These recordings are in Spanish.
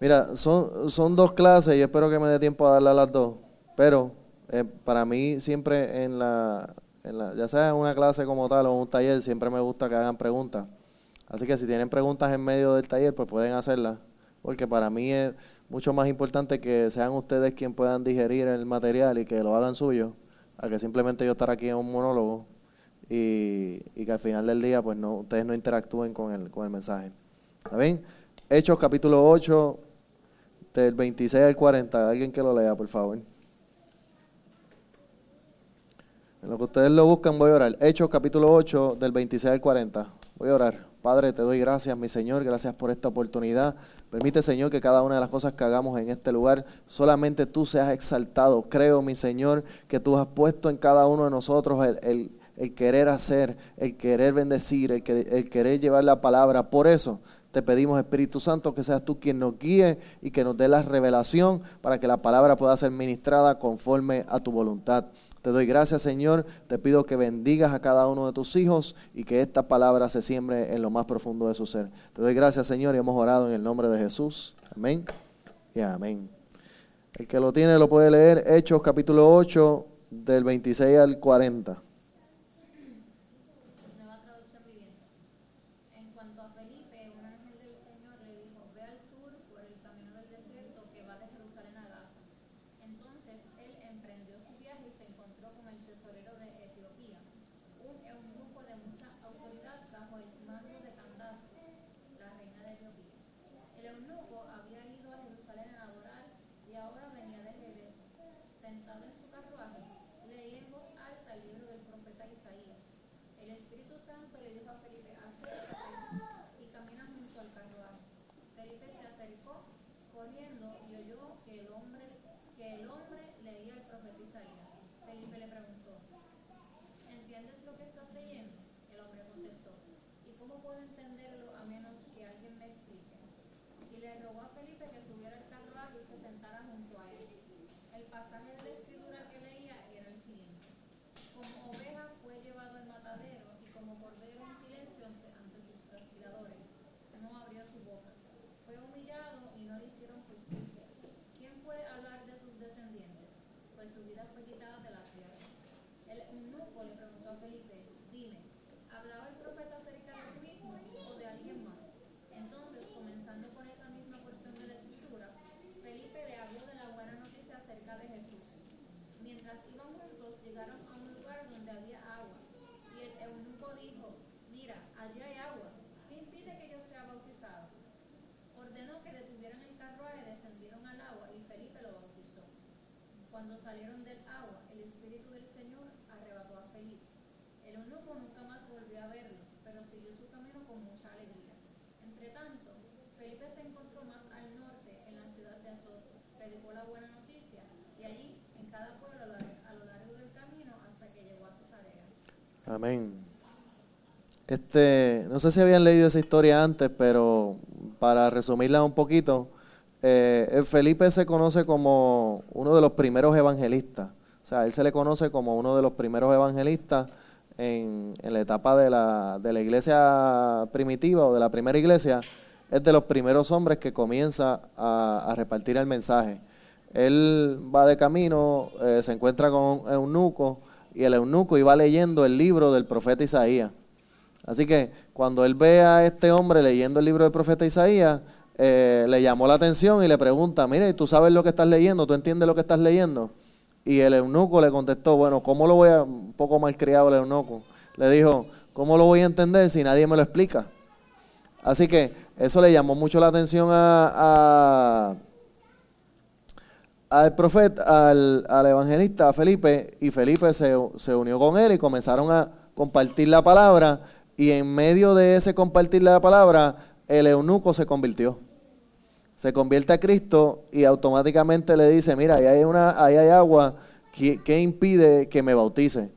Mira, son, son dos clases y espero que me dé tiempo a darle a las dos. Pero eh, para mí siempre en la, en la, ya sea en una clase como tal o en un taller, siempre me gusta que hagan preguntas. Así que si tienen preguntas en medio del taller, pues pueden hacerlas. Porque para mí es mucho más importante que sean ustedes quienes puedan digerir el material y que lo hagan suyo, a que simplemente yo estar aquí en un monólogo y, y que al final del día pues no ustedes no interactúen con el, con el mensaje. ¿Está bien? Hechos capítulo 8, del 26 al 40. Alguien que lo lea, por favor. En lo que ustedes lo buscan, voy a orar. Hechos capítulo 8, del 26 al 40. Voy a orar. Padre, te doy gracias, mi Señor, gracias por esta oportunidad. Permite, Señor, que cada una de las cosas que hagamos en este lugar, solamente tú seas exaltado. Creo, mi Señor, que tú has puesto en cada uno de nosotros el, querer hacer, el querer bendecir, el, el querer llevar la palabra. Por eso te pedimos, Espíritu Santo, que seas tú quien nos guíe y que nos dé la revelación para que la palabra pueda ser ministrada conforme a tu voluntad. Te doy gracias, Señor. Te pido que bendigas a cada uno de tus hijos y que esta palabra se siembre en lo más profundo de su ser. Te doy gracias, Señor, y hemos orado en el nombre de Jesús. Amén y amén. El que lo tiene lo puede leer. Hechos capítulo 8, del 26 al 40. Amén. Este, no sé si habían leído esa historia antes, pero para resumirla un poquito, eh, Felipe se conoce como uno de los primeros evangelistas. O sea, él se le conoce como uno de los primeros evangelistas en, la etapa de la, de la, iglesia primitiva o de la primera iglesia. Es de los primeros hombres que comienza a, repartir el mensaje. Él va de camino, eh, se encuentra con un eunuco y el eunuco iba leyendo el libro del profeta Isaías. Así que cuando él ve a este hombre leyendo el libro del profeta Isaías, eh, le llamó la atención y le pregunta, mire, ¿tú sabes lo que estás leyendo? ¿Tú entiendes lo que estás leyendo? Y el eunuco le contestó, bueno, ¿cómo lo voy a, un poco mal criado el eunuco, le dijo, ¿cómo lo voy a entender si nadie me lo explica? Así que eso le llamó mucho la atención a al profeta, al, evangelista, a Felipe, y Felipe se, unió con él y comenzaron a compartir la palabra, y en medio de ese compartir la palabra, el eunuco se convirtió. Se convierte a Cristo y automáticamente le dice, mira, ahí hay, una, ahí hay agua, ¿qué, impide que me bautice?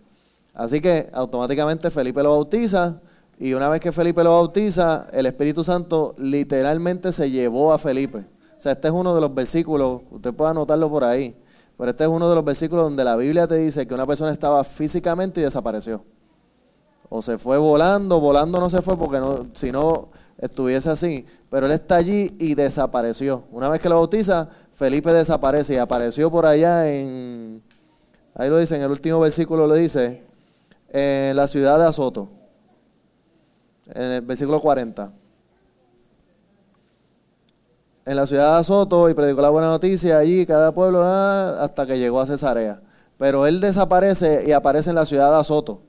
Así que automáticamente Felipe lo bautiza, y una vez que Felipe lo bautiza, el Espíritu Santo literalmente se llevó a Felipe sea, este es uno de los versículos, usted puede anotarlo por ahí, pero este es uno de los versículos donde la Biblia te dice que una persona estaba físicamente y desapareció. O se fue volando, volando no se fue porque no, si no estuviese así, pero él está allí y desapareció. Una vez que lo bautiza, Felipe desaparece y apareció por allá en, ahí lo dice, en el último versículo lo dice, en la ciudad de Azoto, en el versículo 40. En la ciudad de Azoto y predicó la buena noticia allí, cada pueblo, hasta que llegó a Cesarea. Pero él desaparece y aparece en la ciudad de Azoto.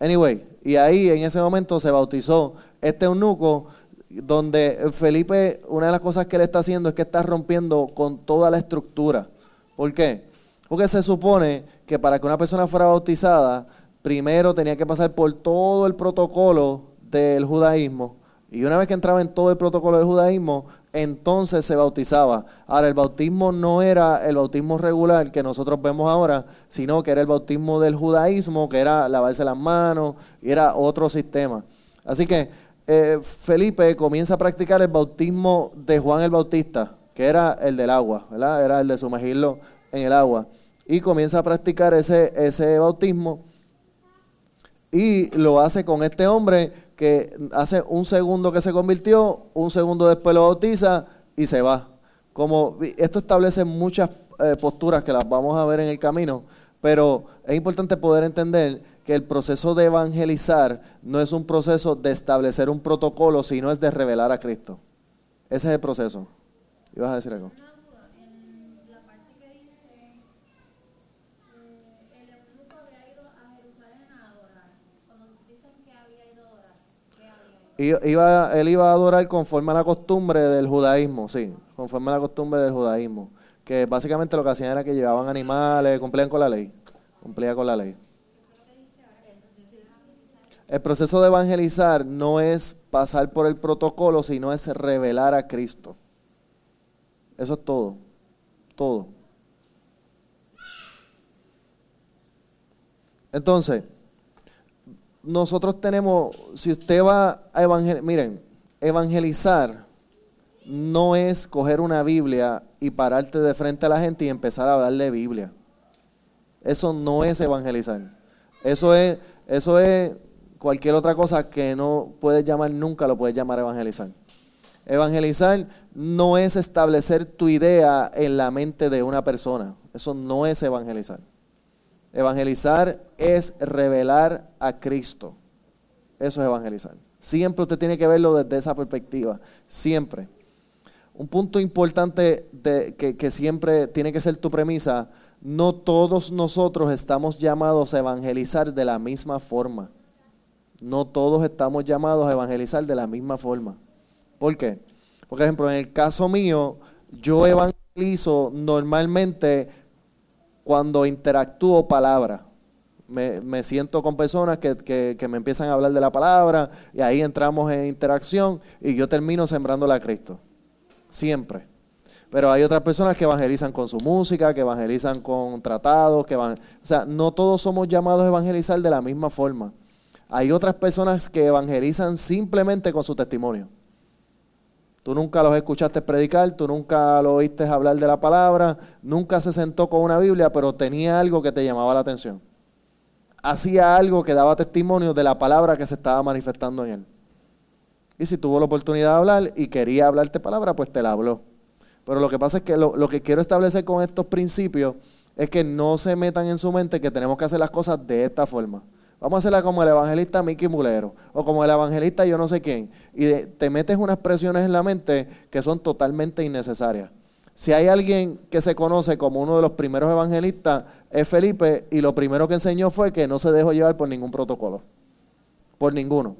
Anyway, y ahí en ese momento se bautizó este eunuco, donde Felipe, una de las cosas que él está haciendo es que está rompiendo con toda la estructura. ¿Por qué? Porque se supone que para que una persona fuera bautizada, primero tenía que pasar por todo el protocolo del judaísmo. Y una vez que entraba en todo el protocolo del judaísmo, entonces se bautizaba. Ahora, el bautismo no era el bautismo regular que nosotros vemos ahora, sino que era el bautismo del judaísmo, que era lavarse las manos, y era otro sistema. Así que eh, Felipe comienza a practicar el bautismo de Juan el Bautista, que era el del agua, ¿verdad? Era el de sumergirlo en el agua. Y comienza a practicar ese, ese bautismo y lo hace con este hombre que hace un segundo que se convirtió, un segundo después lo bautiza y se va. Como esto establece muchas eh, posturas que las vamos a ver en el camino, pero es importante poder entender que el proceso de evangelizar no es un proceso de establecer un protocolo, sino es de revelar a Cristo. Ese es el proceso. ¿Ibas a decir algo? Iba, él iba a adorar conforme a la costumbre del judaísmo, sí, conforme a la costumbre del judaísmo. Que básicamente lo que hacían era que llevaban animales, cumplían con la ley. Cumplía con la ley. El proceso de evangelizar no es pasar por el protocolo, sino es revelar a Cristo. Eso es todo. Todo. Entonces, nosotros tenemos, si usted va a evangelizar, miren, evangelizar no es coger una Biblia y pararte de frente a la gente y empezar a hablarle Biblia. Eso no es evangelizar. Eso es, eso es cualquier otra cosa que no puedes llamar nunca, lo puedes llamar evangelizar. Evangelizar no es establecer tu idea en la mente de una persona. Eso no es evangelizar. Evangelizar es revelar a Cristo. Eso es evangelizar. Siempre usted tiene que verlo desde esa perspectiva. Siempre. Un punto importante que, que siempre tiene que ser tu premisa, no todos nosotros estamos llamados a evangelizar de la misma forma. No todos estamos llamados a evangelizar de la misma forma. ¿Por qué? Por ejemplo, en el caso mío, yo evangelizo normalmente cuando interactúo palabra. Me, siento con personas que, me empiezan a hablar de la palabra y ahí entramos en interacción y yo termino sembrándola a Cristo. Siempre. Pero hay otras personas que evangelizan con su música, que evangelizan con tratados, que van, o sea, no todos somos llamados a evangelizar de la misma forma. Hay otras personas que evangelizan simplemente con su testimonio. Tú nunca los escuchaste predicar, tú nunca lo oíste hablar de la palabra, nunca se sentó con una Biblia, pero tenía algo que te llamaba la atención. Hacía algo que daba testimonio de la palabra que se estaba manifestando en él. Y si tuvo la oportunidad de hablar y quería hablarte palabra, pues te la habló. Pero lo que pasa es que lo, lo que quiero establecer con estos principios es que no se metan en su mente que tenemos que hacer las cosas de esta forma. Vamos a hacerla como el evangelista Mickey Mulero o como el evangelista yo no sé quién. Y te metes unas presiones en la mente que son totalmente innecesarias. Si hay alguien que se conoce como uno de los primeros evangelistas, es Felipe, y lo primero que enseñó fue que no se dejó llevar por ningún protocolo. Por ninguno.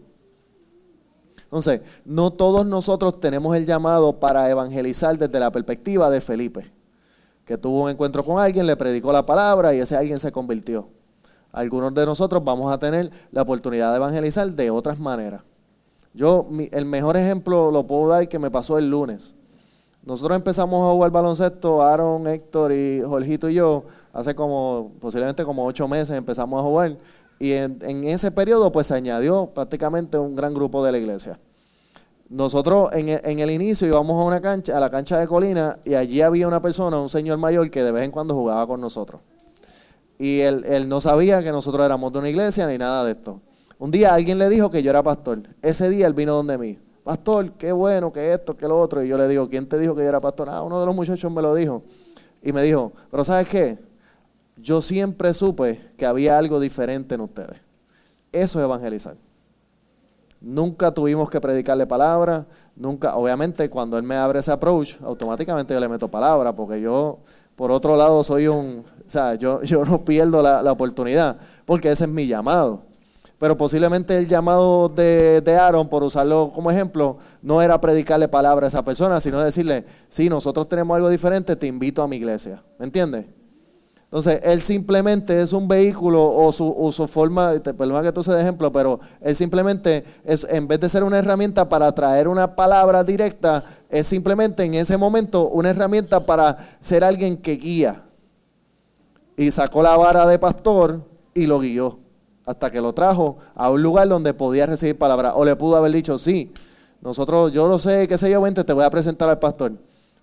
Entonces, no todos nosotros tenemos el llamado para evangelizar desde la perspectiva de Felipe, que tuvo un encuentro con alguien, le predicó la palabra y ese alguien se convirtió. Algunos de nosotros vamos a tener la oportunidad de evangelizar de otras maneras. Yo, el mejor ejemplo lo puedo dar que me pasó el lunes. Nosotros empezamos a jugar baloncesto, Aaron, Héctor y Jorgito y yo, hace como, posiblemente como ocho meses empezamos a jugar. Y en, ese periodo pues se añadió prácticamente un gran grupo de la iglesia. Nosotros en el, en el, inicio íbamos a una cancha, a la cancha de Colina, y allí había una persona, un señor mayor, que de vez en cuando jugaba con nosotros. Y él, no sabía que nosotros éramos de una iglesia ni nada de esto. Un día alguien le dijo que yo era pastor. Ese día él vino donde mí. pastor, qué bueno, que esto, que lo otro. Y yo le digo, ¿quién te dijo que yo era pastor? Ah, uno de los muchachos me lo dijo. Y me dijo, pero ¿sabes qué? Yo siempre supe que había algo diferente en ustedes. Eso es evangelizar. Nunca tuvimos que predicarle palabra, nunca, obviamente cuando él me abre ese approach, automáticamente yo le meto palabra, porque yo, por otro lado, soy un, o sea, yo, yo no pierdo la, la oportunidad, porque ese es mi llamado. Pero posiblemente el llamado de, de, Aaron, por usarlo como ejemplo, no era predicarle palabra a esa persona, sino decirle, si nosotros tenemos algo diferente, te invito a mi iglesia. ¿Me entiendes? Entonces, él simplemente es un vehículo o su, su forma, perdón que tú de ejemplo, pero él simplemente, es, en vez de ser una herramienta para traer una palabra directa, es simplemente en ese momento una herramienta para ser alguien que guía. Y sacó la vara de pastor y lo guió hasta que lo trajo a un lugar donde podía recibir palabra. O le pudo haber dicho, sí, nosotros, yo lo sé, qué sé yo, vente, te voy a presentar al pastor.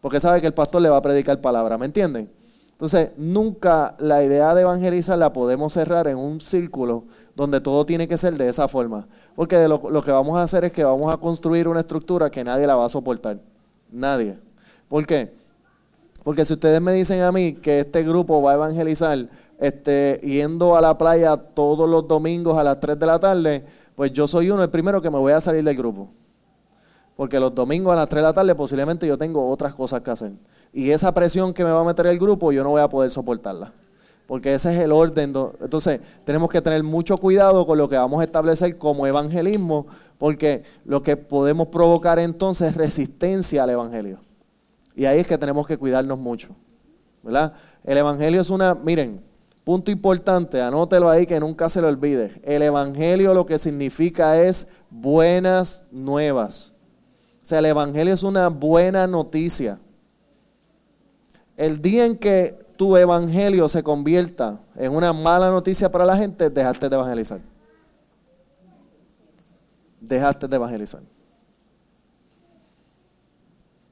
Porque sabe que el pastor le va a predicar palabra, ¿me entienden? Entonces, nunca la idea de evangelizar la podemos cerrar en un círculo donde todo tiene que ser de esa forma. Porque lo, que vamos a hacer es que vamos a construir una estructura que nadie la va a soportar. Nadie. ¿Por qué? Porque si ustedes me dicen a mí que este grupo va a evangelizar este, yendo a la playa todos los domingos a las 3 de la tarde, pues yo soy uno, el primero que me voy a salir del grupo. Porque los domingos a las 3 de la tarde posiblemente yo tengo otras cosas que hacer. Y esa presión que me va a meter el grupo, yo no voy a poder soportarla. Porque ese es el orden. Entonces, tenemos que tener mucho cuidado con lo que vamos a establecer como evangelismo, porque lo que podemos provocar entonces es resistencia al evangelio. Y ahí es que tenemos que cuidarnos mucho. ¿Verdad? El evangelio es una, miren, punto importante, anótelo ahí que nunca se lo olvide. El evangelio lo que significa es buenas nuevas. O sea, el evangelio es una buena noticia. El día en que tu evangelio se convierta en una mala noticia para la gente, dejaste de evangelizar. Dejaste de evangelizar.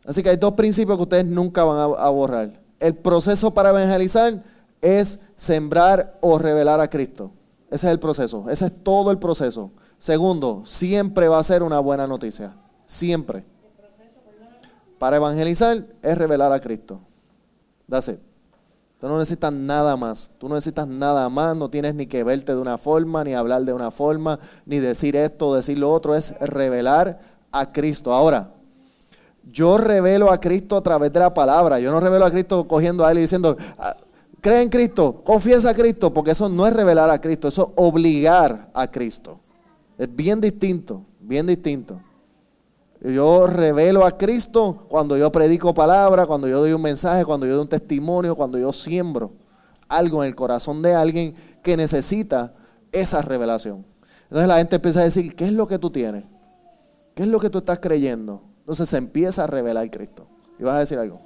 Así que hay dos principios que ustedes nunca van a, borrar. El proceso para evangelizar es sembrar o revelar a Cristo. Ese es el proceso. Ese es todo el proceso. Segundo, siempre va a ser una buena noticia. Siempre. Para evangelizar es revelar a Cristo. That's. Tú no necesitas nada más. Tú no necesitas nada más. No tienes ni que verte de una forma, ni hablar de una forma, ni decir esto decir lo otro. Es revelar a Cristo. Ahora, yo revelo a Cristo a través de la palabra. Yo no revelo a Cristo cogiendo a él y diciendo, ah, cree en Cristo, confiesa a Cristo, porque eso no es revelar a Cristo, eso es obligar a Cristo. Es bien distinto, bien distinto. Yo revelo a Cristo cuando yo predico palabra, cuando yo doy un mensaje, cuando yo doy un testimonio, cuando yo siembro algo en el corazón de alguien que necesita esa revelación. Entonces la gente empieza a decir, ¿qué es lo que tú tienes? ¿Qué es lo que tú estás creyendo? Entonces se empieza a revelar Cristo. ¿Y vas a decir algo?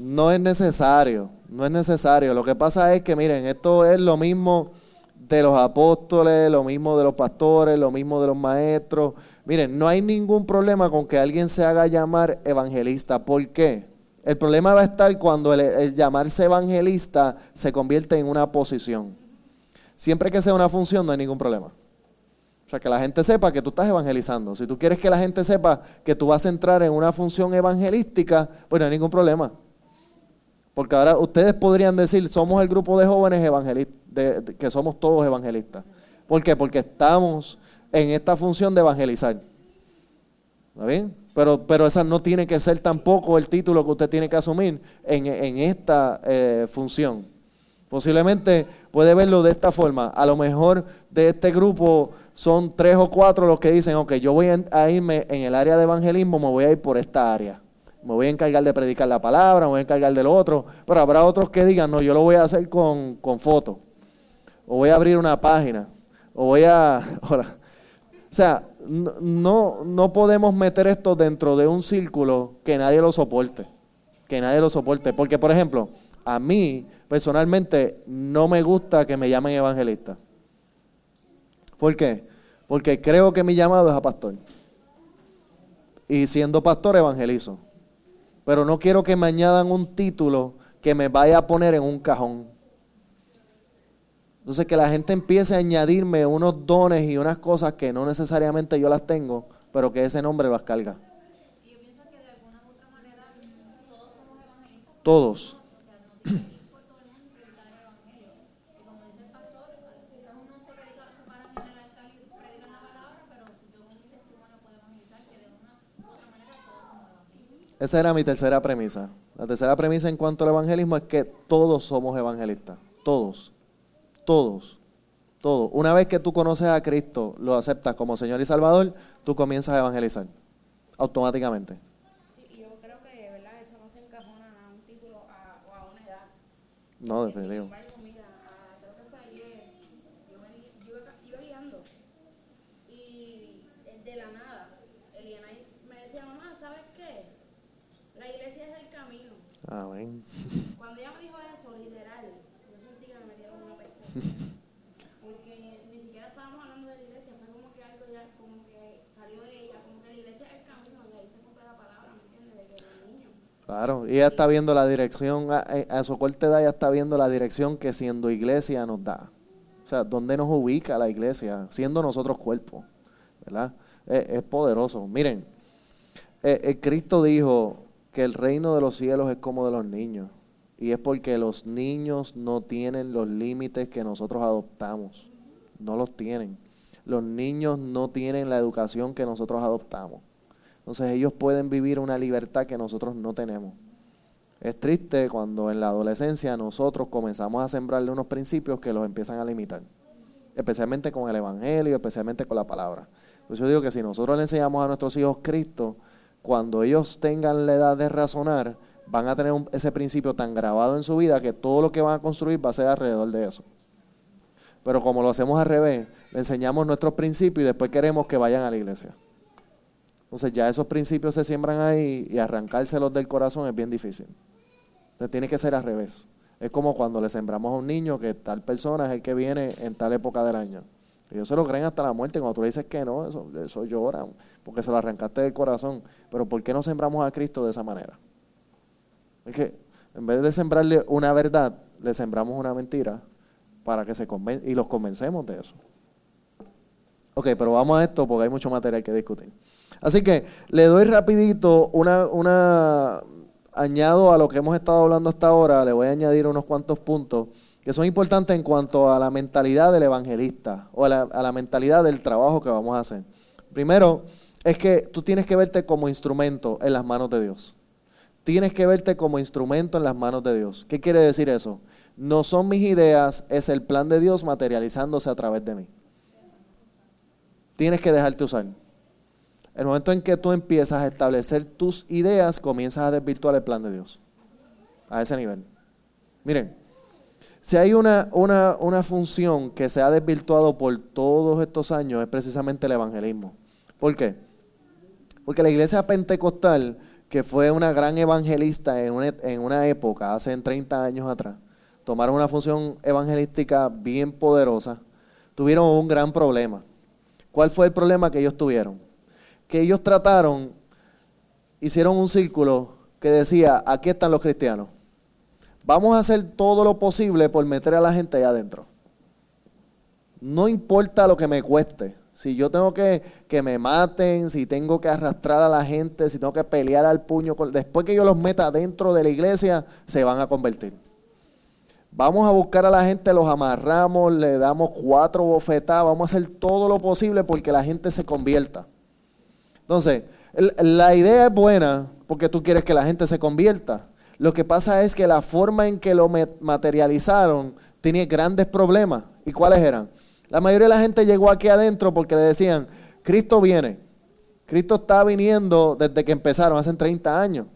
No es necesario, no es necesario. Lo que pasa es que, miren, esto es lo mismo de los apóstoles, lo mismo de los pastores, lo mismo de los maestros. Miren, no hay ningún problema con que alguien se haga llamar evangelista. ¿Por qué? El problema va a estar cuando el, llamarse evangelista se convierte en una posición. Siempre que sea una función no hay ningún problema. O sea, que la gente sepa que tú estás evangelizando. Si tú quieres que la gente sepa que tú vas a entrar en una función evangelística, pues no hay ningún problema. Porque ahora ustedes podrían decir, somos el grupo de jóvenes evangelistas, que somos todos evangelistas. ¿Por qué? Porque estamos en esta función de evangelizar. ¿Está bien? Pero, pero esa no tiene que ser tampoco el título que usted tiene que asumir en, esta eh, función. Posiblemente puede verlo de esta forma. A lo mejor de este grupo son tres o cuatro los que dicen, ok, yo voy a irme en el área de evangelismo, me voy a ir por esta área me voy a encargar de predicar la palabra, me voy a encargar del otro, pero habrá otros que digan, no, yo lo voy a hacer con, con fotos, o voy a abrir una página, o voy a... O sea, no, no podemos meter esto dentro de un círculo que nadie lo soporte, que nadie lo soporte, porque por ejemplo, a mí personalmente no me gusta que me llamen evangelista. ¿Por qué? Porque creo que mi llamado es a pastor. Y siendo pastor evangelizo pero no quiero que me añadan un título que me vaya a poner en un cajón. Entonces que la gente empiece a añadirme unos dones y unas cosas que no necesariamente yo las tengo, pero que ese nombre las carga. Y yo pienso que de alguna u otra manera todos somos. Todos. O sea, no tenemos que ir por todo el mundo y predicar el evangelio. Y como dice el pastor, quizás uno se predica se para en el altar y predica la palabra, pero yo con mi testimonio puedo evangelizar que de una u otra manera todos somos evangelistas. Esa era mi tercera premisa. La tercera premisa en cuanto al evangelismo es que todos somos evangelistas. Todos. Todos. Todos. Una vez que tú conoces a Cristo, lo aceptas como Señor y Salvador, tú comienzas a evangelizar. Automáticamente. Sí, yo creo que, ¿verdad? Eso no se encajona a un título a- o a una edad. No, definitivo. embargo, mira, ah, creo que fue ayer, yo, venía- yo iba, iba guiando y eh, de la nada, Eliana me decía, mamá, ¿sabes qué? La iglesia es el camino. Amén. Cuando ella me dijo eso, literal, yo sentí que me metieron una pesca. Porque ni siquiera estábamos hablando de la iglesia, fue como que algo ya, como que salió de ella, como que la iglesia es el camino, y ahí se cumple la palabra, ¿me entiendes? De que los niños. Claro, y ella está viendo la dirección, a, a su corta edad ella está viendo la dirección que siendo iglesia nos da. O sea, ¿dónde nos ubica la iglesia? Siendo nosotros cuerpo, ¿verdad? Es, es poderoso. Miren, eh, eh, Cristo dijo que el reino de los cielos es como de los niños. Y es porque los niños no tienen los límites que nosotros adoptamos. No los tienen. Los niños no tienen la educación que nosotros adoptamos. Entonces ellos pueden vivir una libertad que nosotros no tenemos. Es triste cuando en la adolescencia nosotros comenzamos a sembrarle unos principios que los empiezan a limitar. Especialmente con el Evangelio, especialmente con la palabra. Pues yo digo que si nosotros le enseñamos a nuestros hijos Cristo, cuando ellos tengan la edad de razonar, van a tener ese principio tan grabado en su vida que todo lo que van a construir va a ser alrededor de eso. Pero como lo hacemos al revés, le enseñamos nuestros principios y después queremos que vayan a la iglesia. Entonces ya esos principios se siembran ahí y arrancárselos del corazón es bien difícil. Entonces tiene que ser al revés. Es como cuando le sembramos a un niño que tal persona es el que viene en tal época del año. Ellos se lo creen hasta la muerte. Cuando tú le dices que no, eso, eso lloran, porque se lo arrancaste del corazón. Pero ¿por qué no sembramos a Cristo de esa manera? Es que en vez de sembrarle una verdad, le sembramos una mentira para que se conven y los convencemos de eso. Ok, pero vamos a esto porque hay mucho material que discutir. Así que le doy rapidito una, una, añado a lo que hemos estado hablando hasta ahora, le voy a añadir unos cuantos puntos que son importantes en cuanto a la mentalidad del evangelista o a la, a la mentalidad del trabajo que vamos a hacer. Primero, es que tú tienes que verte como instrumento en las manos de Dios. Tienes que verte como instrumento en las manos de Dios. ¿Qué quiere decir eso? No son mis ideas, es el plan de Dios materializándose a través de mí. Tienes que dejarte usar. El momento en que tú empiezas a establecer tus ideas, comienzas a desvirtuar el plan de Dios. A ese nivel. Miren, si hay una, una, una función que se ha desvirtuado por todos estos años, es precisamente el evangelismo. ¿Por qué? Porque la iglesia pentecostal, que fue una gran evangelista en una, en una época, hace 30 años atrás, tomaron una función evangelística bien poderosa, tuvieron un gran problema. ¿Cuál fue el problema que ellos tuvieron? Que ellos trataron, hicieron un círculo que decía, aquí están los cristianos. Vamos a hacer todo lo posible por meter a la gente allá adentro. No importa lo que me cueste. Si yo tengo que que me maten, si tengo que arrastrar a la gente, si tengo que pelear al puño, después que yo los meta dentro de la iglesia, se van a convertir. Vamos a buscar a la gente, los amarramos, le damos cuatro bofetadas, vamos a hacer todo lo posible porque la gente se convierta. Entonces, la idea es buena porque tú quieres que la gente se convierta. Lo que pasa es que la forma en que lo materializaron tenía grandes problemas. ¿Y cuáles eran? La mayoría de la gente llegó aquí adentro porque le decían, Cristo viene. Cristo está viniendo desde que empezaron, hace 30 años.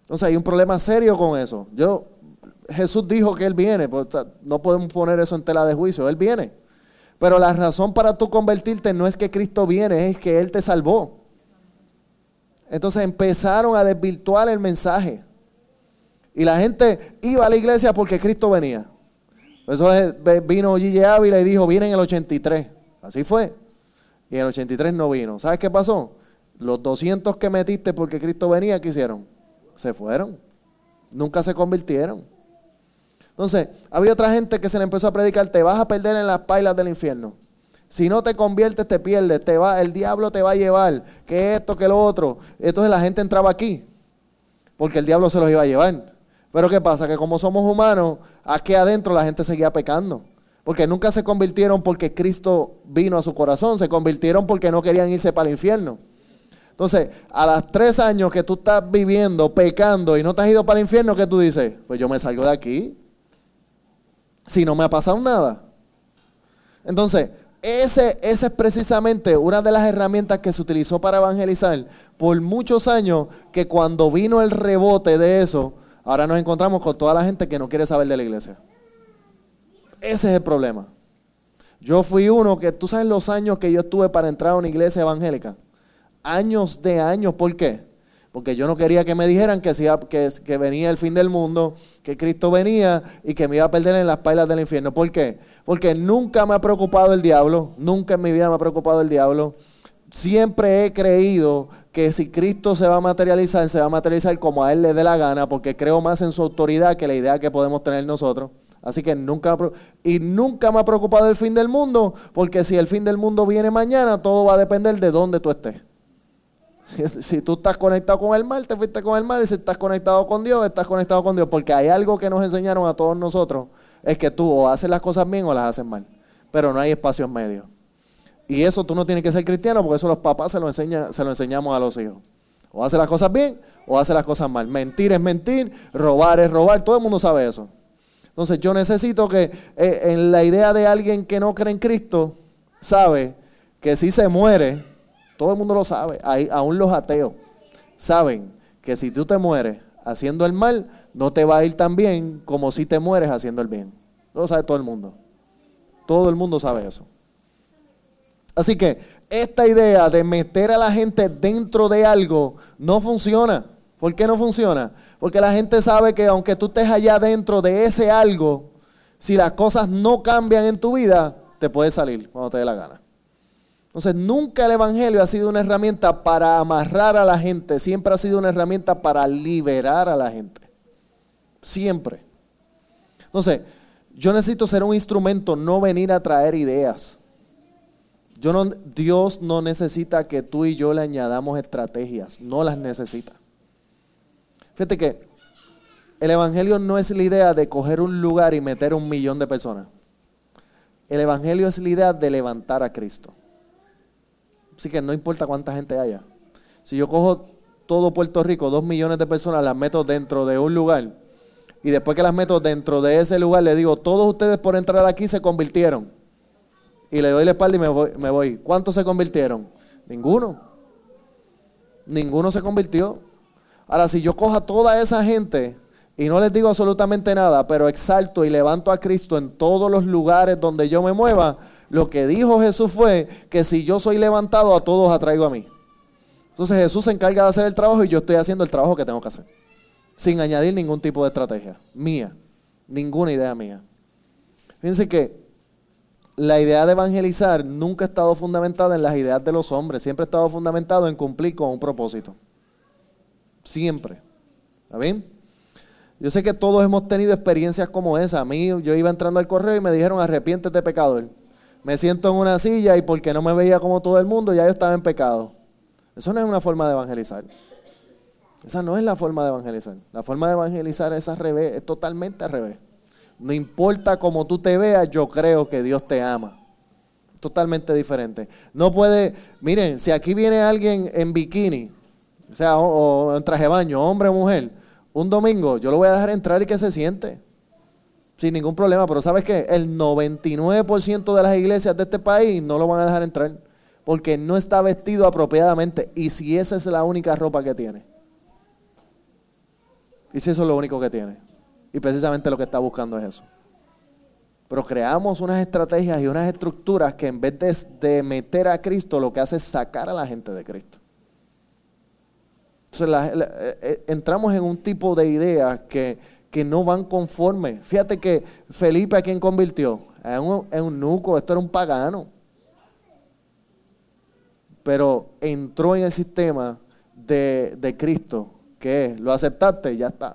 Entonces hay un problema serio con eso. Yo, Jesús dijo que Él viene, pues, no podemos poner eso en tela de juicio, Él viene. Pero la razón para tú convertirte no es que Cristo viene, es que Él te salvó. Entonces empezaron a desvirtuar el mensaje. Y la gente iba a la iglesia porque Cristo venía. Eso vino Gigi Ávila y dijo, viene en el 83. Así fue. Y en el 83 no vino. ¿Sabes qué pasó? Los 200 que metiste porque Cristo venía, ¿qué hicieron? Se fueron. Nunca se convirtieron. Entonces, había otra gente que se le empezó a predicar, te vas a perder en las pailas del infierno. Si no te conviertes, te pierdes, te va, el diablo te va a llevar, que esto, que lo otro. Entonces la gente entraba aquí, porque el diablo se los iba a llevar. Pero ¿qué pasa? Que como somos humanos, aquí adentro la gente seguía pecando. Porque nunca se convirtieron porque Cristo vino a su corazón, se convirtieron porque no querían irse para el infierno. Entonces, a los tres años que tú estás viviendo, pecando y no te has ido para el infierno, ¿qué tú dices? Pues yo me salgo de aquí. Si no me ha pasado nada. Entonces, ese, esa es precisamente una de las herramientas que se utilizó para evangelizar por muchos años, que cuando vino el rebote de eso, ahora nos encontramos con toda la gente que no quiere saber de la iglesia. Ese es el problema. Yo fui uno que, tú sabes los años que yo estuve para entrar a una iglesia evangélica. Años de años. ¿Por qué? Porque yo no quería que me dijeran que, que, venía el fin del mundo, que Cristo venía y que me iba a perder en las pailas del infierno. ¿Por qué? Porque nunca me ha preocupado el diablo, nunca en mi vida me ha preocupado el diablo. Siempre he creído que si Cristo se va a materializar, se va a materializar como a Él le dé la gana, porque creo más en su autoridad que la idea que podemos tener nosotros. Así que nunca, y nunca me ha preocupado el fin del mundo, porque si el fin del mundo viene mañana, todo va a depender de dónde tú estés. Si, tú estás conectado con el mal, te fuiste con el mal. Y si estás conectado con Dios, estás conectado con Dios. Porque hay algo que nos enseñaron a todos nosotros. Es que tú o haces las cosas bien o las haces mal. Pero no hay espacio en medio. Y eso tú no tienes que ser cristiano porque eso los papás se lo, se lo enseñamos a los hijos. O hace las cosas bien o hace las cosas mal. Mentir es mentir, robar es robar. Todo el mundo sabe eso. Entonces yo necesito que eh, en la idea de alguien que no cree en Cristo, sabe que si se muere, todo el mundo lo sabe, aún los ateos saben que si tú te mueres haciendo el mal, no te va a ir tan bien como si te mueres haciendo el bien. Lo sabe todo el mundo. Todo el mundo sabe eso. Así que esta idea de meter a la gente dentro de algo no funciona. ¿Por qué no funciona? Porque la gente sabe que aunque tú estés allá dentro de ese algo, si las cosas no cambian en tu vida, te puedes salir cuando te dé la gana. Entonces, nunca el Evangelio ha sido una herramienta para amarrar a la gente, siempre ha sido una herramienta para liberar a la gente. Siempre. Entonces, yo necesito ser un instrumento, no venir a traer ideas. No, Dios no necesita que tú y yo le añadamos estrategias, no las necesita. Fíjate que el Evangelio no es la idea de coger un lugar y meter un millón de personas. El Evangelio es la idea de levantar a Cristo. Así que no importa cuánta gente haya. Si yo cojo todo Puerto Rico, dos millones de personas, las meto dentro de un lugar, y después que las meto dentro de ese lugar, le digo, todos ustedes por entrar aquí se convirtieron. Y le doy la espalda y me voy. ¿Cuántos se convirtieron? Ninguno. Ninguno se convirtió. Ahora, si yo cojo a toda esa gente y no les digo absolutamente nada, pero exalto y levanto a Cristo en todos los lugares donde yo me mueva, lo que dijo Jesús fue que si yo soy levantado, a todos atraigo a mí. Entonces Jesús se encarga de hacer el trabajo y yo estoy haciendo el trabajo que tengo que hacer. Sin añadir ningún tipo de estrategia mía. Ninguna idea mía. Fíjense que la idea de evangelizar nunca ha estado fundamentada en las ideas de los hombres. Siempre ha estado fundamentado en cumplir con un propósito. Siempre. ¿Está bien? Yo sé que todos hemos tenido experiencias como esa. A mí, yo iba entrando al correo y me dijeron, arrepiéntete pecador me siento en una silla y porque no me veía como todo el mundo, ya yo estaba en pecado. Eso no es una forma de evangelizar. Esa no es la forma de evangelizar. La forma de evangelizar es al revés, es totalmente al revés. No importa cómo tú te veas, yo creo que Dios te ama. Totalmente diferente. No puede, miren, si aquí viene alguien en bikini, o sea, o, en traje de baño, hombre o mujer, un domingo, yo lo voy a dejar entrar y que se siente sin ningún problema. Pero ¿sabes qué? El 99% de las iglesias de este país no lo van a dejar entrar porque no está vestido apropiadamente. Y si esa es la única ropa que tiene. Y si eso es lo único que tiene. Y precisamente lo que está buscando es eso. Pero creamos unas estrategias y unas estructuras que en vez de, de meter a Cristo, lo que hace es sacar a la gente de Cristo. Entonces eh, eh, entramos en un tipo de ideas que que no van conforme. Fíjate que Felipe a quien convirtió, en un, un nuco, esto era un pagano. Pero entró en el sistema de, Cristo, que es, lo aceptaste, ya está.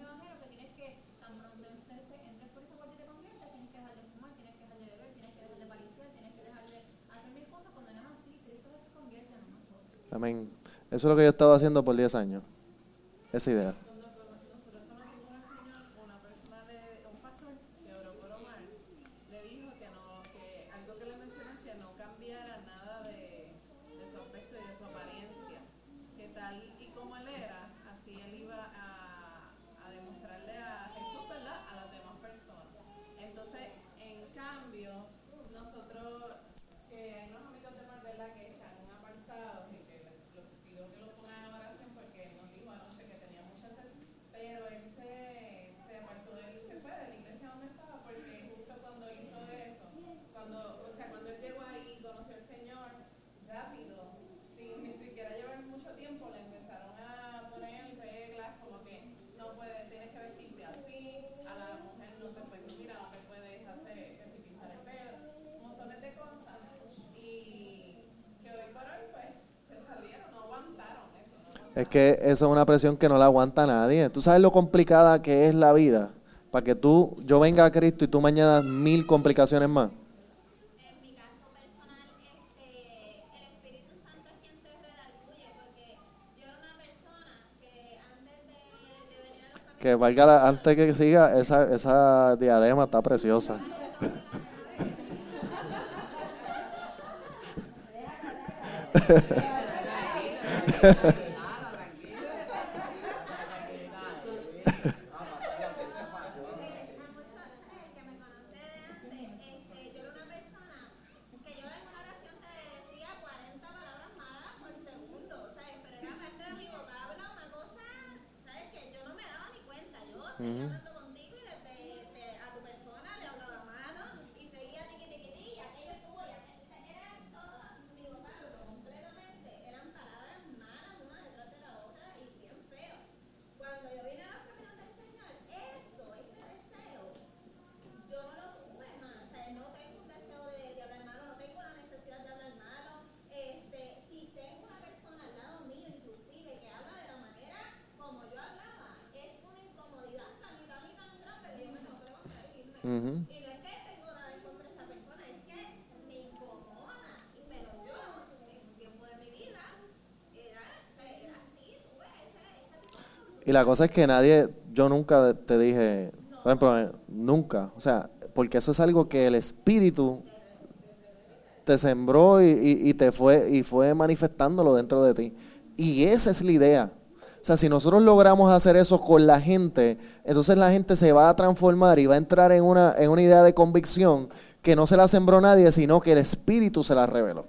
Amén. Eso es lo que yo estaba haciendo por 10 años. Esa idea. Es que esa es una presión que no la aguanta nadie. ¿Tú sabes lo complicada que es la vida? Para que tú, yo venga a Cristo y tú mañana mil complicaciones más. En mi caso personal, este, el Espíritu Santo es yo era una persona que antes de, Que valga, la, antes que siga, esa, esa diadema está preciosa. Y la cosa es que nadie, yo nunca te dije, por ejemplo, eh, nunca. O sea, porque eso es algo que el espíritu te sembró y, y, y, te fue y fue manifestándolo dentro de ti. Y esa es la idea. O sea, si nosotros logramos hacer eso con la gente, entonces la gente se va a transformar y va a entrar en una, en una idea de convicción que no se la sembró nadie, sino que el espíritu se la reveló.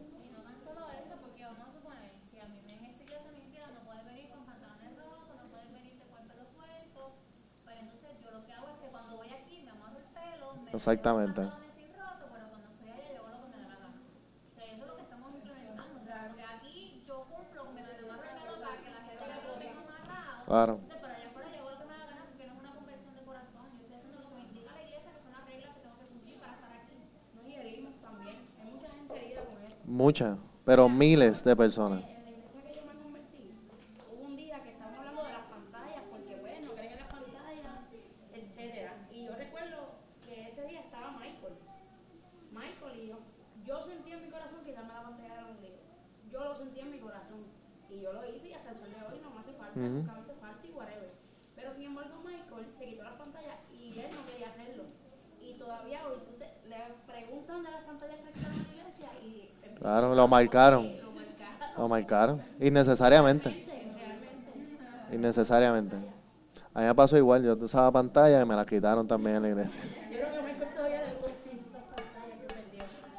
Exactamente. Claro. Muchas, pero miles de personas. Claro, lo marcaron. Lo marcaron. Innecesariamente. Innecesariamente. A mí me pasó igual, yo usaba pantalla y me la quitaron también en la iglesia.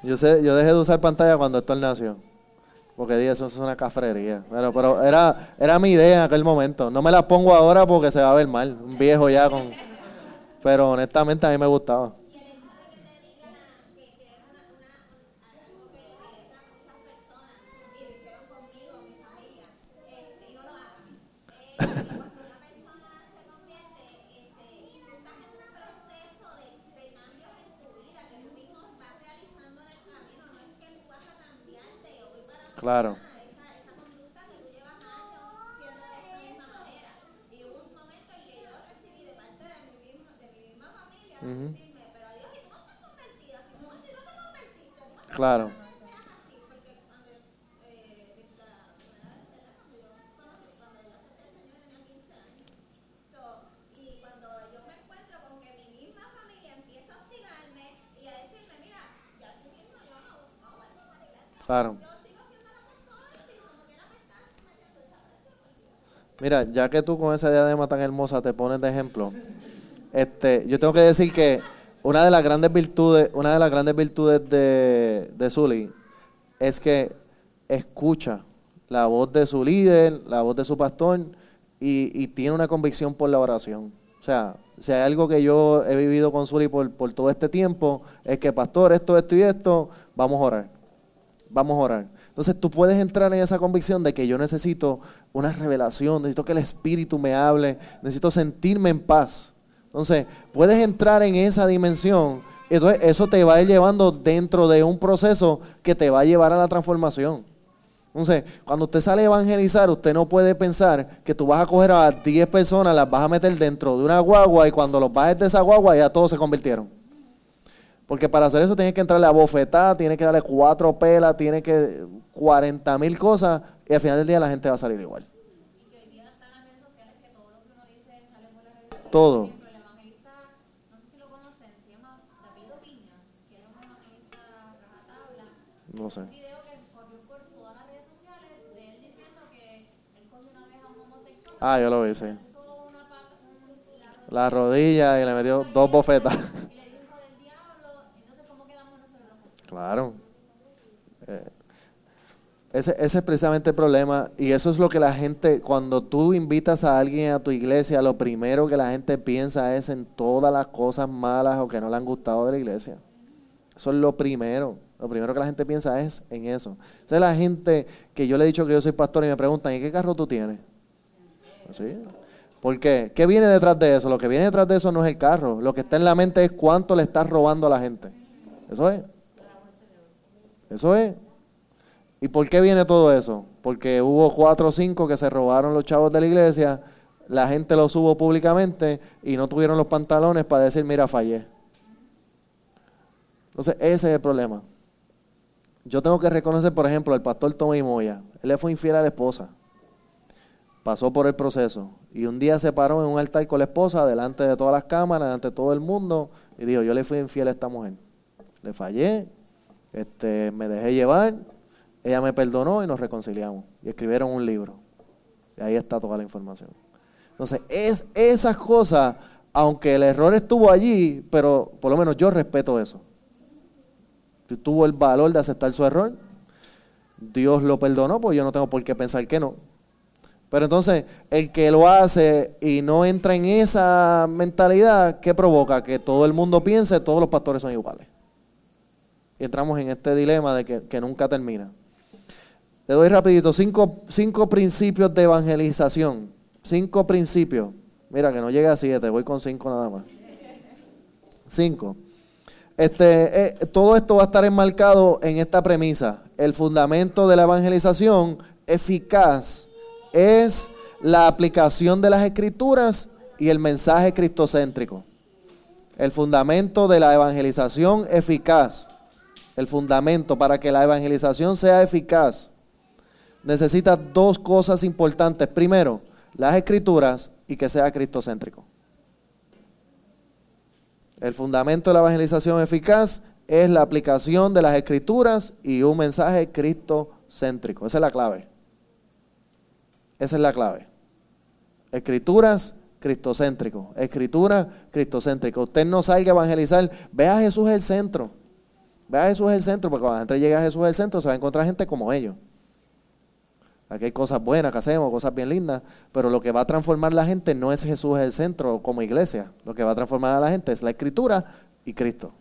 Yo, sé, yo dejé de usar pantalla cuando Héctor nació. Porque dije, eso es una cafrería. Pero, pero era, era mi idea en aquel momento. No me la pongo ahora porque se va a ver mal. Un viejo ya con. Pero honestamente a mí me gustaba. A la iglesia. Claro. Yo sigo siendo la persona y como quiera me estás metiendo esa presión. Mira, ya que tú con esa diadema tan hermosa te pones de ejemplo, este, yo tengo que decir que una de las grandes virtudes, una de las grandes virtudes de, de Zully es que escucha la voz de su líder, la voz de su pastor y, y tiene una convicción por la oración. O sea, si hay algo que yo he vivido con Zully por, por todo este tiempo, es que pastor, esto, esto y esto, vamos a orar vamos a orar. Entonces tú puedes entrar en esa convicción de que yo necesito una revelación, necesito que el Espíritu me hable, necesito sentirme en paz. Entonces puedes entrar en esa dimensión. Entonces eso te va a ir llevando dentro de un proceso que te va a llevar a la transformación. Entonces, cuando usted sale a evangelizar, usted no puede pensar que tú vas a coger a 10 personas, las vas a meter dentro de una guagua y cuando los bajes de esa guagua ya todos se convirtieron. Porque para hacer eso tienes que entrarle a bofetada, tienes que darle cuatro pelas, tienes que 40 mil cosas y al final del día la gente va a salir igual. Todo no sé. Ah, yo lo vi, sí. La rodilla y le metió dos bofetas. y le dijo del diablo. Entonces, ¿cómo quedamos nosotros? Claro. Eh, ese, es precisamente el problema y eso es lo que la gente, cuando tú invitas a alguien a tu iglesia, lo primero que la gente piensa es en todas las cosas malas o que no le han gustado de la iglesia. Eso es lo primero. Lo primero que la gente piensa es en eso. Entonces la gente que yo le he dicho que yo soy pastor y me preguntan, ¿y qué carro tú tienes? ¿Sí? ¿Por qué? ¿Qué viene detrás de eso? Lo que viene detrás de eso no es el carro. Lo que está en la mente es cuánto le estás robando a la gente. Eso es. Eso es. ¿Y por qué viene todo eso? Porque hubo cuatro o cinco que se robaron los chavos de la iglesia, la gente los subo públicamente y no tuvieron los pantalones para decir, mira, fallé. Entonces, ese es el problema. Yo tengo que reconocer, por ejemplo, al pastor Tommy Moya. Él le fue infiel a la esposa. Pasó por el proceso. Y un día se paró en un altar con la esposa, delante de todas las cámaras, delante de todo el mundo, y dijo, yo le fui infiel a esta mujer. Le fallé, este, me dejé llevar, ella me perdonó y nos reconciliamos. Y escribieron un libro. Y ahí está toda la información. Entonces, es esas cosas, aunque el error estuvo allí, pero por lo menos yo respeto eso. Si tuvo el valor de aceptar su error, Dios lo perdonó, pues yo no tengo por qué pensar que no. Pero entonces, el que lo hace y no entra en esa mentalidad, ¿qué provoca? Que todo el mundo piense, todos los pastores son iguales. Y entramos en este dilema de que, que nunca termina. Te doy rapidito cinco, cinco principios de evangelización. Cinco principios. Mira, que no llega a siete, voy con cinco nada más. Cinco. Este, eh, todo esto va a estar enmarcado en esta premisa. El fundamento de la evangelización eficaz es la aplicación de las escrituras y el mensaje cristocéntrico. El fundamento de la evangelización eficaz, el fundamento para que la evangelización sea eficaz, necesita dos cosas importantes. Primero, las escrituras y que sea cristocéntrico. El fundamento de la evangelización eficaz es la aplicación de las escrituras y un mensaje cristocéntrico. Esa es la clave. Esa es la clave. Escrituras, cristocéntrico. Escritura, cristocéntrico. Usted no salga a evangelizar. Ve a Jesús el centro. Ve a Jesús el centro, porque cuando la gente llega a Jesús el centro se va a encontrar gente como ellos. Aquí hay cosas buenas que hacemos, cosas bien lindas, pero lo que va a transformar la gente no es Jesús el centro como iglesia. Lo que va a transformar a la gente es la escritura y Cristo.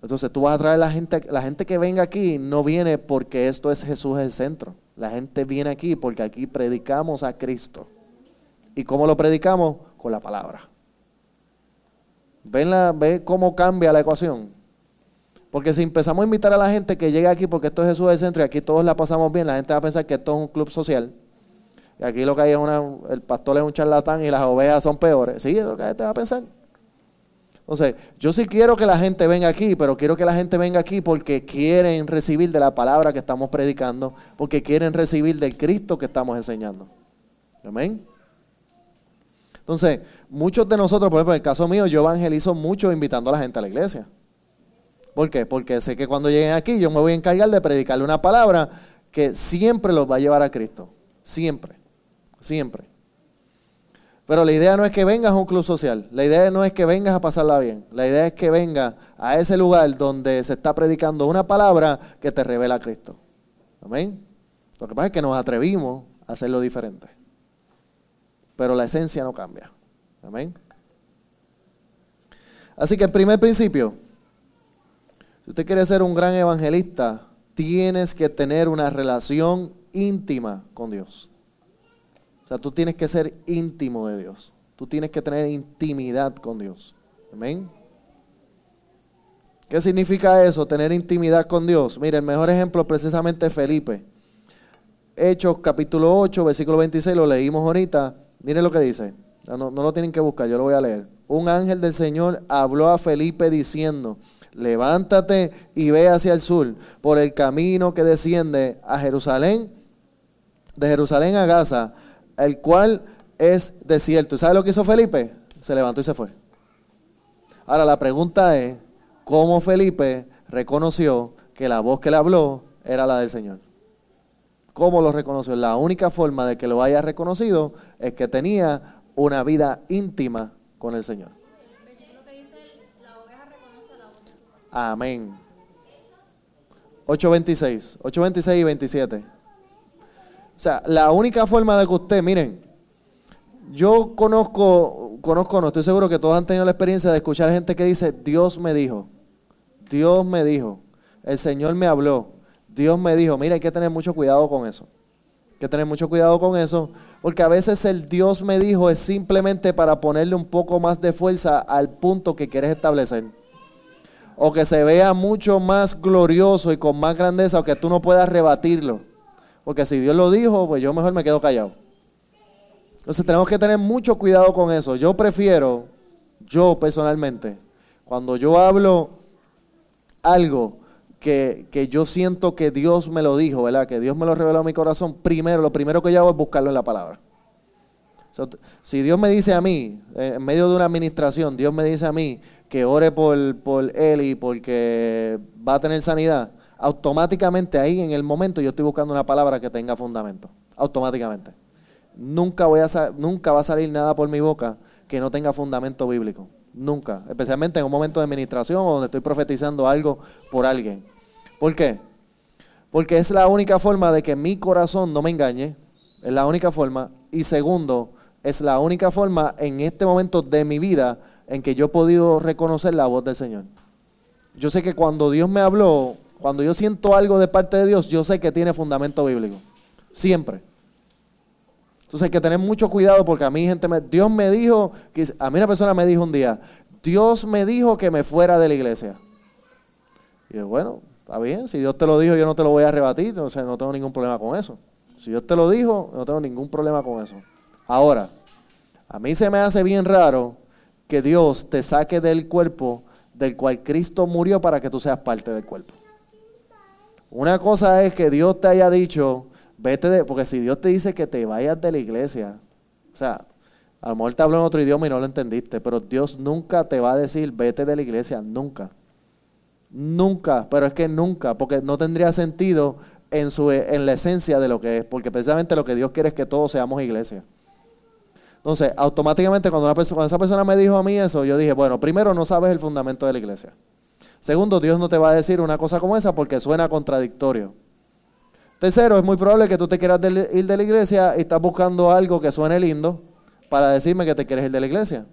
Entonces tú vas a traer la gente, la gente que venga aquí no viene porque esto es Jesús el centro. La gente viene aquí porque aquí predicamos a Cristo. ¿Y cómo lo predicamos? Con la palabra. ¿Ven, la, ¿Ve cómo cambia la ecuación? Porque si empezamos a invitar a la gente que llegue aquí porque esto es Jesús del centro y aquí todos la pasamos bien, la gente va a pensar que esto es un club social. Y aquí lo que hay es una, el pastor es un charlatán y las ovejas son peores. Sí, es lo que la gente va a pensar. Entonces, yo sí quiero que la gente venga aquí, pero quiero que la gente venga aquí porque quieren recibir de la palabra que estamos predicando, porque quieren recibir del Cristo que estamos enseñando. Amén. Entonces, muchos de nosotros, por ejemplo, en el caso mío, yo evangelizo mucho invitando a la gente a la iglesia. ¿Por qué? Porque sé que cuando lleguen aquí yo me voy a encargar de predicarle una palabra que siempre los va a llevar a Cristo. Siempre. Siempre. Pero la idea no es que vengas a un club social. La idea no es que vengas a pasarla bien. La idea es que vengas a ese lugar donde se está predicando una palabra que te revela a Cristo. Amén. Lo que pasa es que nos atrevimos a hacerlo diferente. Pero la esencia no cambia. Amén. Así que el primer principio, si usted quiere ser un gran evangelista, tienes que tener una relación íntima con Dios. O sea, tú tienes que ser íntimo de Dios. Tú tienes que tener intimidad con Dios. Amén. ¿Qué significa eso? Tener intimidad con Dios. Mire, el mejor ejemplo precisamente es Felipe. Hechos capítulo 8, versículo 26, lo leímos ahorita. Miren lo que dice. No, no lo tienen que buscar, yo lo voy a leer. Un ángel del Señor habló a Felipe diciendo, levántate y ve hacia el sur, por el camino que desciende a Jerusalén, de Jerusalén a Gaza, el cual es desierto. ¿Y sabe lo que hizo Felipe? Se levantó y se fue. Ahora la pregunta es, ¿cómo Felipe reconoció que la voz que le habló era la del Señor? ¿Cómo lo reconoció? La única forma de que lo haya reconocido es que tenía una vida íntima con el Señor. Amén. 8.26, 8.26 y 27. O sea, la única forma de que usted, miren, yo conozco, conozco, no estoy seguro que todos han tenido la experiencia de escuchar gente que dice, Dios me dijo, Dios me dijo, el Señor me habló, Dios me dijo, mira, hay que tener mucho cuidado con eso. Hay que tener mucho cuidado con eso, porque a veces el Dios me dijo es simplemente para ponerle un poco más de fuerza al punto que quieres establecer o que se vea mucho más glorioso y con más grandeza o que tú no puedas rebatirlo. Porque si Dios lo dijo, pues yo mejor me quedo callado. Entonces tenemos que tener mucho cuidado con eso. Yo prefiero, yo personalmente, cuando yo hablo algo que, que, yo siento que Dios me lo dijo, ¿verdad? Que Dios me lo reveló a mi corazón, primero, lo primero que yo hago es buscarlo en la palabra. si Dios me dice a mí, eh, en medio de una administración, Dios me dice a mí que ore por, por él y porque va a tener sanidad, automáticamente ahí en el momento yo estoy buscando una palabra que tenga fundamento. Automáticamente. Nunca, voy a, nunca va a salir nada por mi boca que no tenga fundamento bíblico. Nunca. Especialmente en un momento de administración o donde estoy profetizando algo por alguien. ¿Por qué? Porque es la única forma de que mi corazón no me engañe. Es la única forma. Y segundo, es la única forma en este momento de mi vida en que yo he podido reconocer la voz del Señor. Yo sé que cuando Dios me habló, cuando yo siento algo de parte de Dios, yo sé que tiene fundamento bíblico. Siempre. Entonces hay que tener mucho cuidado porque a mí gente Dios me dijo, que, a mí una persona me dijo un día, Dios me dijo que me fuera de la iglesia. Y yo, bueno, está bien, si Dios te lo dijo yo no te lo voy a rebatir, o sea, no tengo ningún problema con eso. Si Dios te lo dijo, no tengo ningún problema con eso. Ahora, a mí se me hace bien raro que Dios te saque del cuerpo del cual Cristo murió para que tú seas parte del cuerpo. Una cosa es que Dios te haya dicho, vete de, porque si Dios te dice que te vayas de la iglesia, o sea, a lo mejor te habló en otro idioma y no lo entendiste, pero Dios nunca te va a decir, vete de la iglesia, nunca. Nunca, pero es que nunca, porque no tendría sentido en, su, en la esencia de lo que es, porque precisamente lo que Dios quiere es que todos seamos iglesia. Entonces, automáticamente cuando, una persona, cuando esa persona me dijo a mí eso, yo dije, bueno, primero no sabes el fundamento de la iglesia. Segundo, Dios no te va a decir una cosa como esa porque suena contradictorio. Tercero, es muy probable que tú te quieras ir de la iglesia y estás buscando algo que suene lindo para decirme que te quieres ir de la iglesia.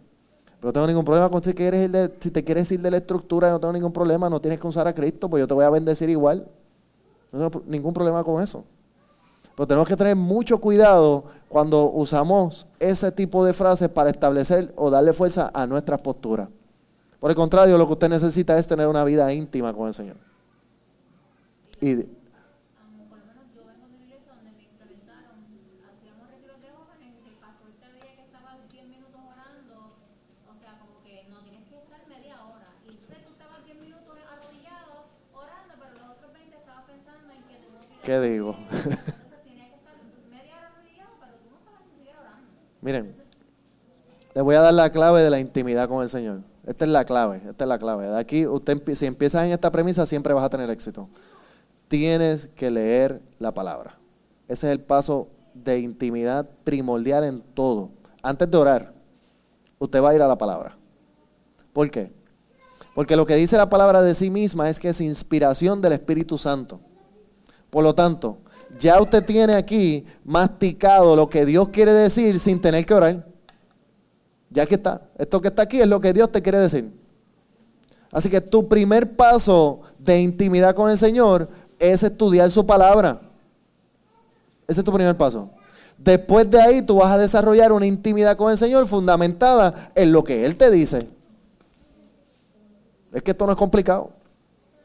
Pero no tengo ningún problema con si, quieres ir de- si te quieres ir de la estructura, no tengo ningún problema, no tienes que usar a Cristo, pues yo te voy a bendecir igual. No tengo ningún problema con eso. Pero tenemos que tener mucho cuidado cuando usamos ese tipo de frases para establecer o darle fuerza a nuestras posturas. Por el contrario, lo que usted necesita es tener una vida íntima con el Señor. Y Am, por lo menos yo vengo de una iglesia donde me implementaron, hacíamos retiros de jóvenes y si el pastor te veía que estabas 10 minutos orando, o sea, como que no tienes que estar media hora. Y entonces tú estabas 10 minutos arrodillado orando, pero los otros 20 estabas pensando en que tengo que ir a ¿Qué digo? Entonces tenías que estar media hora arrodillado, pero tú no estabas ni siquiera orando. Miren, les voy a dar la clave de la intimidad con el Señor. Esta es la clave, esta es la clave. De aquí, usted, si empiezas en esta premisa, siempre vas a tener éxito. Tienes que leer la palabra. Ese es el paso de intimidad primordial en todo. Antes de orar, usted va a ir a la palabra. ¿Por qué? Porque lo que dice la palabra de sí misma es que es inspiración del Espíritu Santo. Por lo tanto, ya usted tiene aquí masticado lo que Dios quiere decir sin tener que orar. Ya que está. Esto que está aquí es lo que Dios te quiere decir. Así que tu primer paso de intimidad con el Señor es estudiar su palabra. Ese es tu primer paso. Después de ahí tú vas a desarrollar una intimidad con el Señor fundamentada en lo que Él te dice. Es que esto no es complicado.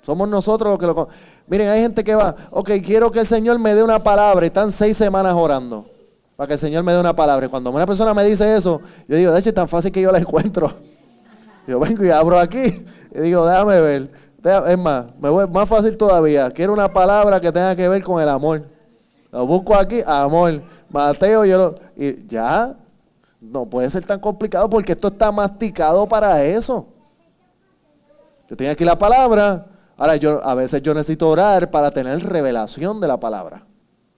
Somos nosotros los que lo... Miren, hay gente que va, ok, quiero que el Señor me dé una palabra están seis semanas orando para que el Señor me dé una palabra. Y cuando una persona me dice eso, yo digo, de hecho es tan fácil que yo la encuentro. Yo vengo y abro aquí y digo, déjame ver. Es más, me voy, más fácil todavía. Quiero una palabra que tenga que ver con el amor. Lo busco aquí, amor. Mateo, yo lo... Y ya, no puede ser tan complicado porque esto está masticado para eso. Yo tengo aquí la palabra. Ahora yo a veces yo necesito orar para tener revelación de la palabra.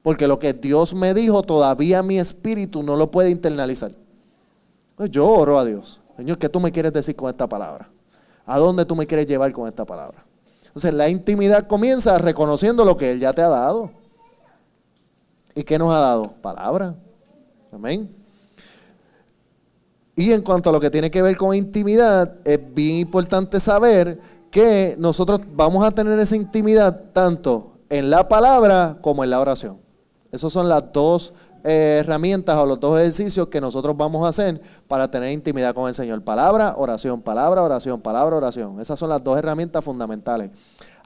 Porque lo que Dios me dijo todavía mi espíritu no lo puede internalizar. Pues yo oro a Dios. Señor, ¿qué tú me quieres decir con esta palabra? ¿A dónde tú me quieres llevar con esta palabra? Entonces la intimidad comienza reconociendo lo que Él ya te ha dado. ¿Y qué nos ha dado? Palabra. Amén. Y en cuanto a lo que tiene que ver con intimidad, es bien importante saber que nosotros vamos a tener esa intimidad tanto en la palabra como en la oración. Esas son las dos eh, herramientas o los dos ejercicios que nosotros vamos a hacer para tener intimidad con el Señor. Palabra, oración, palabra, oración, palabra, oración. Esas son las dos herramientas fundamentales.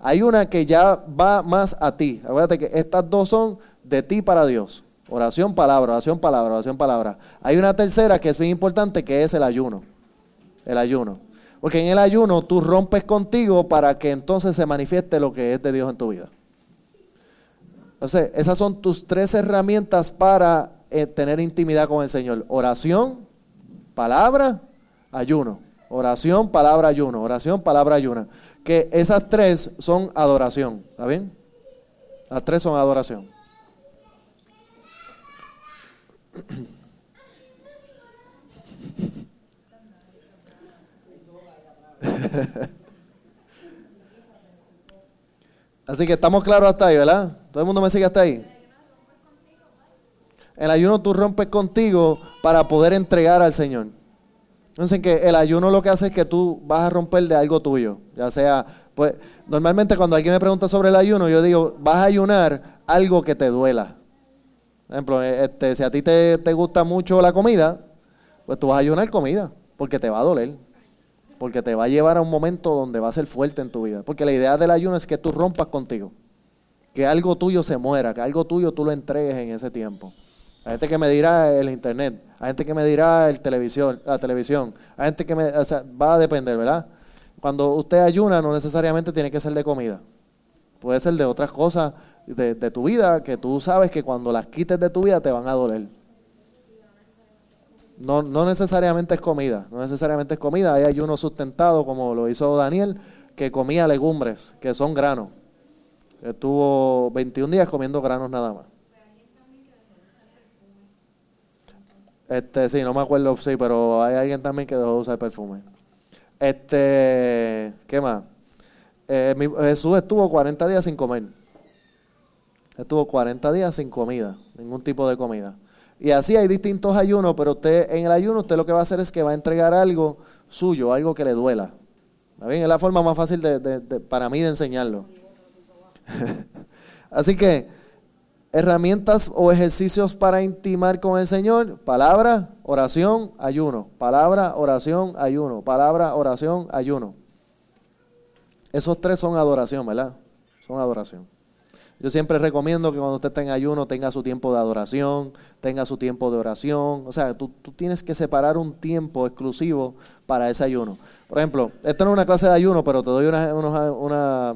Hay una que ya va más a ti. Acuérdate que estas dos son de ti para Dios. Oración, palabra, oración, palabra, oración, palabra. Hay una tercera que es bien importante que es el ayuno. El ayuno. Porque en el ayuno tú rompes contigo para que entonces se manifieste lo que es de Dios en tu vida. Entonces, esas son tus tres herramientas para eh, tener intimidad con el Señor. Oración, palabra, ayuno. Oración, palabra, ayuno. Oración, palabra, ayuno. Que esas tres son adoración. ¿Está bien? Las tres son adoración. Así que estamos claros hasta ahí, ¿verdad? Todo el mundo me sigue hasta ahí. El ayuno tú rompes contigo para poder entregar al Señor. Entonces que el ayuno lo que hace es que tú vas a romper de algo tuyo. Ya sea, pues, normalmente cuando alguien me pregunta sobre el ayuno, yo digo, vas a ayunar algo que te duela. Por ejemplo, este, si a ti te, te gusta mucho la comida, pues tú vas a ayunar comida, porque te va a doler. Porque te va a llevar a un momento donde va a ser fuerte en tu vida. Porque la idea del ayuno es que tú rompas contigo. Que algo tuyo se muera, que algo tuyo tú lo entregues en ese tiempo. Hay gente que me dirá el internet, hay gente que me dirá el televisión, la televisión, hay gente que me, o sea, va a depender, ¿verdad? Cuando usted ayuna no necesariamente tiene que ser de comida. Puede ser de otras cosas de, de tu vida que tú sabes que cuando las quites de tu vida te van a doler. No, no necesariamente es comida, no necesariamente es comida. Hay ayuno sustentado, como lo hizo Daniel, que comía legumbres, que son granos. Estuvo 21 días comiendo granos nada más. Este, sí, no me acuerdo, sí, pero hay alguien también que dejó de usar perfume. Este, ¿qué más? Eh, mi- Jesús estuvo 40 días sin comer. Estuvo 40 días sin comida, ningún tipo de comida. Y así hay distintos ayunos, pero usted en el ayuno usted lo que va a hacer es que va a entregar algo suyo, algo que le duela. ¿Está bien? Es la forma más fácil de, para mí de enseñarlo. así que herramientas o ejercicios para intimar con el Señor, palabra, oración, ayuno, palabra, oración, ayuno, palabra, oración, ayuno. Esos tres son adoración, ¿verdad? Son adoración. Yo siempre recomiendo que cuando usted esté en ayuno tenga su tiempo de adoración, tenga su tiempo de oración. O sea, tú, tú tienes que separar un tiempo exclusivo para ese ayuno. Por ejemplo, esto no es una clase de ayuno, pero te doy una, una- una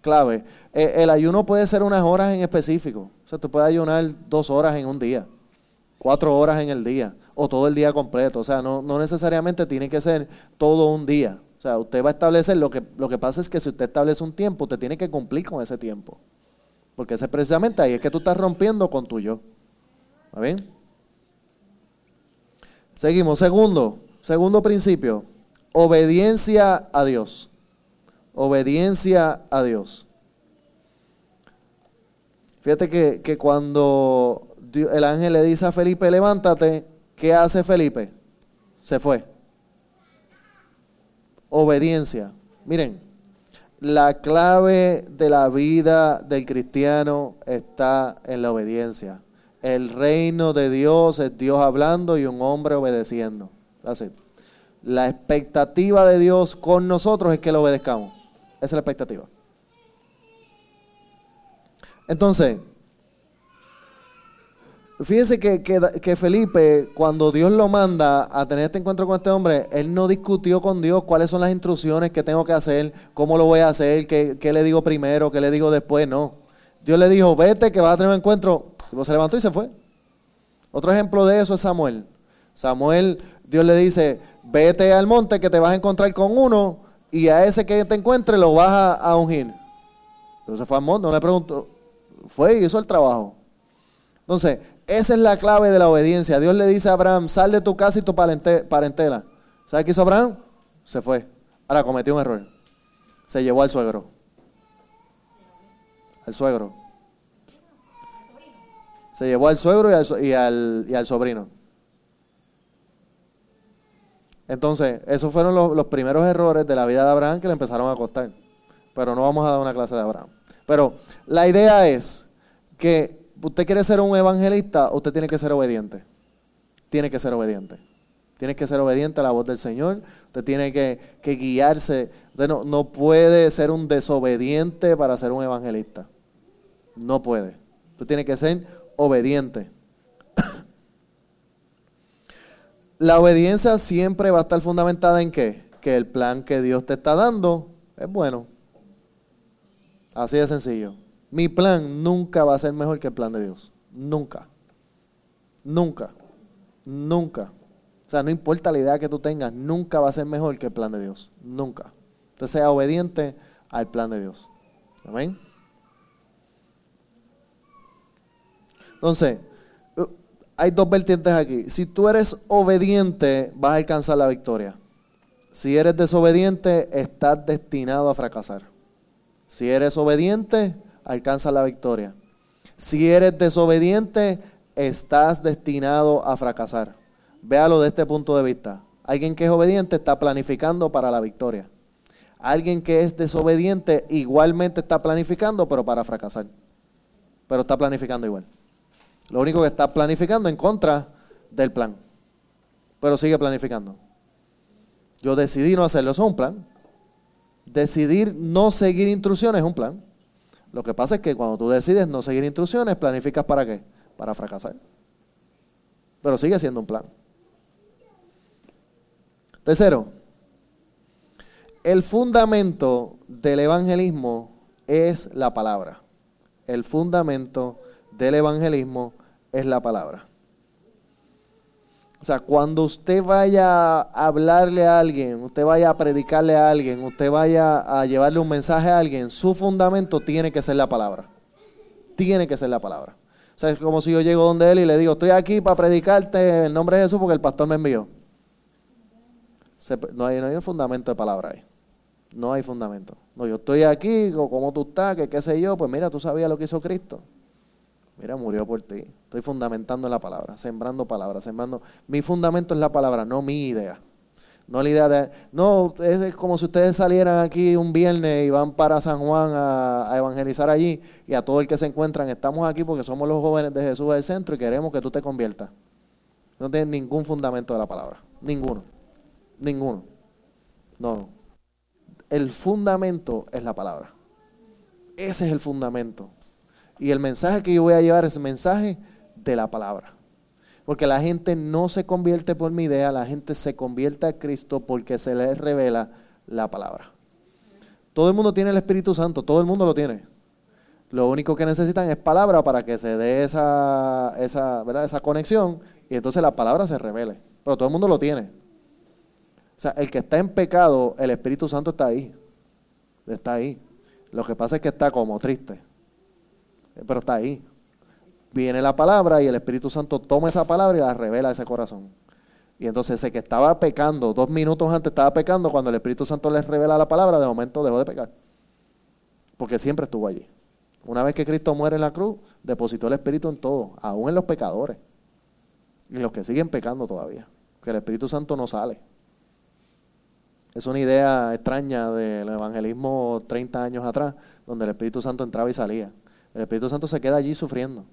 clave. Eh, el ayuno puede ser unas horas en específico. O sea, tú puedes ayunar dos horas en un día, cuatro horas en el día, o todo el día completo. O sea, no, no necesariamente tiene que ser todo un día. O sea, usted va a establecer, lo que, lo que pasa es que si usted establece un tiempo, usted tiene que cumplir con ese tiempo. Porque ese precisamente ahí es que tú estás rompiendo con tu yo. ¿Está bien? Seguimos. Segundo, segundo principio. Obediencia a Dios. Obediencia a Dios. Fíjate que, que cuando el ángel le dice a Felipe, levántate, ¿qué hace Felipe? Se fue. Obediencia. Miren, la clave de la vida del cristiano está en la obediencia. El reino de Dios es Dios hablando y un hombre obedeciendo. La expectativa de Dios con nosotros es que lo obedezcamos. Esa es la expectativa. Entonces, fíjese que, que- Felipe, cuando Dios lo manda a tener este encuentro con este hombre, él no discutió con Dios cuáles son las instrucciones que tengo que hacer, cómo lo voy a hacer, qué, qué le digo primero, qué le digo después, no. Dios le dijo, vete que vas a tener un encuentro. Y se levantó y se fue. Otro ejemplo de eso es Samuel. Samuel, Dios le dice, vete al monte que te vas a encontrar con uno y a ese que te encuentre lo vas a, a ungir. Entonces fue al monte, no le preguntó, fue y hizo el trabajo. Entonces, esa es la clave de la obediencia. Dios le dice a Abraham, sal de tu casa y tu parente- parentela. ¿Sabe qué hizo Abraham? Se fue. Ahora cometió un error. Se llevó al suegro. Al suegro. Se llevó al suegro y al, y al- y al sobrino. Entonces, esos fueron los, los primeros errores de la vida de Abraham que le empezaron a costar. Pero no vamos a dar una clase de Abraham. Pero la idea es que usted quiere ser un evangelista, usted tiene que ser obediente. Tiene que ser obediente. Tiene que ser obediente a la voz del Señor. Usted tiene que, que guiarse. Usted no, no puede ser un desobediente para ser un evangelista. No puede. Usted tiene que ser obediente. La obediencia siempre va a estar fundamentada en qué? Que el plan que Dios te está dando es bueno. Así de sencillo. Mi plan nunca va a ser mejor que el plan de Dios. Nunca. Nunca. Nunca. O sea, no importa la idea que tú tengas, nunca va a ser mejor que el plan de Dios. Nunca. Usted sea obediente al plan de Dios. Amén. Entonces, uh, hay dos vertientes aquí. Si tú eres obediente, vas a alcanzar la victoria. Si eres desobediente, estás destinado a fracasar. Si eres obediente, alcanzas la victoria. Si eres desobediente, estás destinado a fracasar. Véalo de este punto de vista. Alguien que es obediente está planificando para la victoria. Alguien que es desobediente igualmente está planificando, pero para fracasar. Pero está planificando igual. Lo único que está planificando en contra del plan. Pero sigue planificando. Yo decidí no hacerlo, eso es un plan. Decidir no seguir instrucciones es un plan. Lo que pasa es que cuando tú decides no seguir instrucciones, planificas para qué? Para fracasar. Pero sigue siendo un plan. Tercero, el fundamento del evangelismo es la palabra. El fundamento del evangelismo es la palabra. O sea, cuando usted vaya a hablarle a alguien, usted vaya a predicarle a alguien, usted vaya a llevarle un mensaje a alguien, su fundamento tiene que ser la palabra. Tiene que ser la palabra. O sea, es como si yo llego donde él y le digo, estoy aquí para predicarte en nombre de Jesús porque el pastor me envió. No, hay, no hay un fundamento de palabra ahí. No hay fundamento. No, yo estoy aquí, o cómo tú estás, que qué sé yo, pues mira, tú sabías lo que hizo Cristo. Mira, murió por ti. Estoy fundamentando en la palabra, sembrando palabras, sembrando. Mi fundamento es la palabra, no mi idea. No la idea de. No, es como si ustedes salieran aquí un viernes y van para San Juan a, evangelizar allí y a todo el que se encuentran. Estamos aquí porque somos los jóvenes de Jesús del centro y queremos que tú te conviertas. No tienen ningún fundamento de la palabra. Ninguno. Ninguno. No, no. El fundamento es la palabra. Ese es el fundamento. Y el mensaje que yo voy a llevar es el mensaje de la palabra. Porque la gente no se convierte por mi idea, la gente se convierte a Cristo porque se les revela la palabra. Todo el mundo tiene el Espíritu Santo, todo el mundo lo tiene. Lo único que necesitan es palabra para que se dé esa, esa, ¿verdad? esa conexión y entonces la palabra se revele. Pero todo el mundo lo tiene. O sea, el que está en pecado, el Espíritu Santo está ahí. Está ahí. Lo que pasa es que está como triste. Pero está ahí. Viene la palabra y el Espíritu Santo toma esa palabra y la revela a ese corazón. Y entonces ese que estaba pecando, dos minutos antes estaba pecando, cuando el Espíritu Santo les revela la palabra, de momento dejó de pecar. Porque siempre estuvo allí. Una vez que Cristo muere en la cruz, depositó el Espíritu en todo, aún en los pecadores. Y en los que siguen pecando todavía. Que el Espíritu Santo no sale. Es una idea extraña del evangelismo 30 años atrás, donde el Espíritu Santo entraba y salía. El Espíritu Santo se queda allí sufriendo.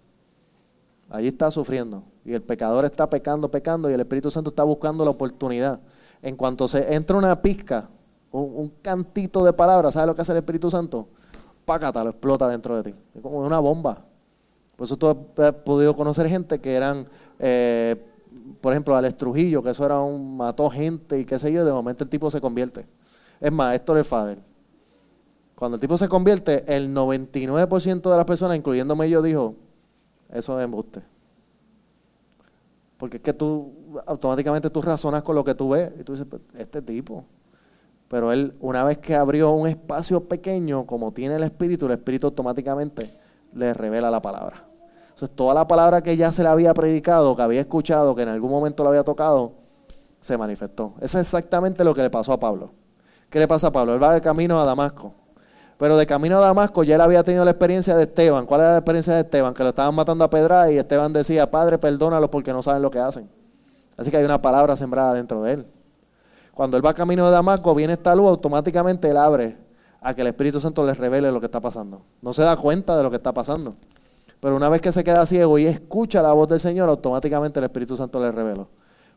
Allí está sufriendo. Y el pecador está pecando, pecando, y el Espíritu Santo está buscando la oportunidad. En cuanto se entra una pizca, un, cantito de palabras, ¿sabes lo que hace el Espíritu Santo? Pácata, lo explota dentro de ti. Es como una bomba. Por eso tú has podido conocer gente que eran, eh, por ejemplo, Alex Trujillo, que eso era un, mató gente y qué sé yo, de momento el tipo se convierte. Es más, Héctor el Fader. Cuando el tipo se convierte, el 99% de las personas, incluyéndome yo, dijo, eso es embuste. Porque es que tú automáticamente tú razonas con lo que tú ves y tú dices, pues, este tipo. Pero él, una vez que abrió un espacio pequeño, como tiene el Espíritu, el Espíritu automáticamente le revela la palabra. Entonces, toda la palabra que ya se le había predicado, que había escuchado, que en algún momento lo había tocado, se manifestó. Eso es exactamente lo que le pasó a Pablo. ¿Qué le pasa a Pablo? Él va de camino a Damasco. Pero de camino a Damasco ya él había tenido la experiencia de Esteban. ¿Cuál era la experiencia de Esteban? Que lo estaban matando a pedra y Esteban decía, Padre, perdónalos porque no saben lo que hacen. Así que hay una palabra sembrada dentro de él. Cuando él va camino de Damasco, viene esta luz, automáticamente él abre a que el Espíritu Santo le revele lo que está pasando. No se da cuenta de lo que está pasando. Pero una vez que se queda ciego y escucha la voz del Señor, automáticamente el Espíritu Santo le reveló.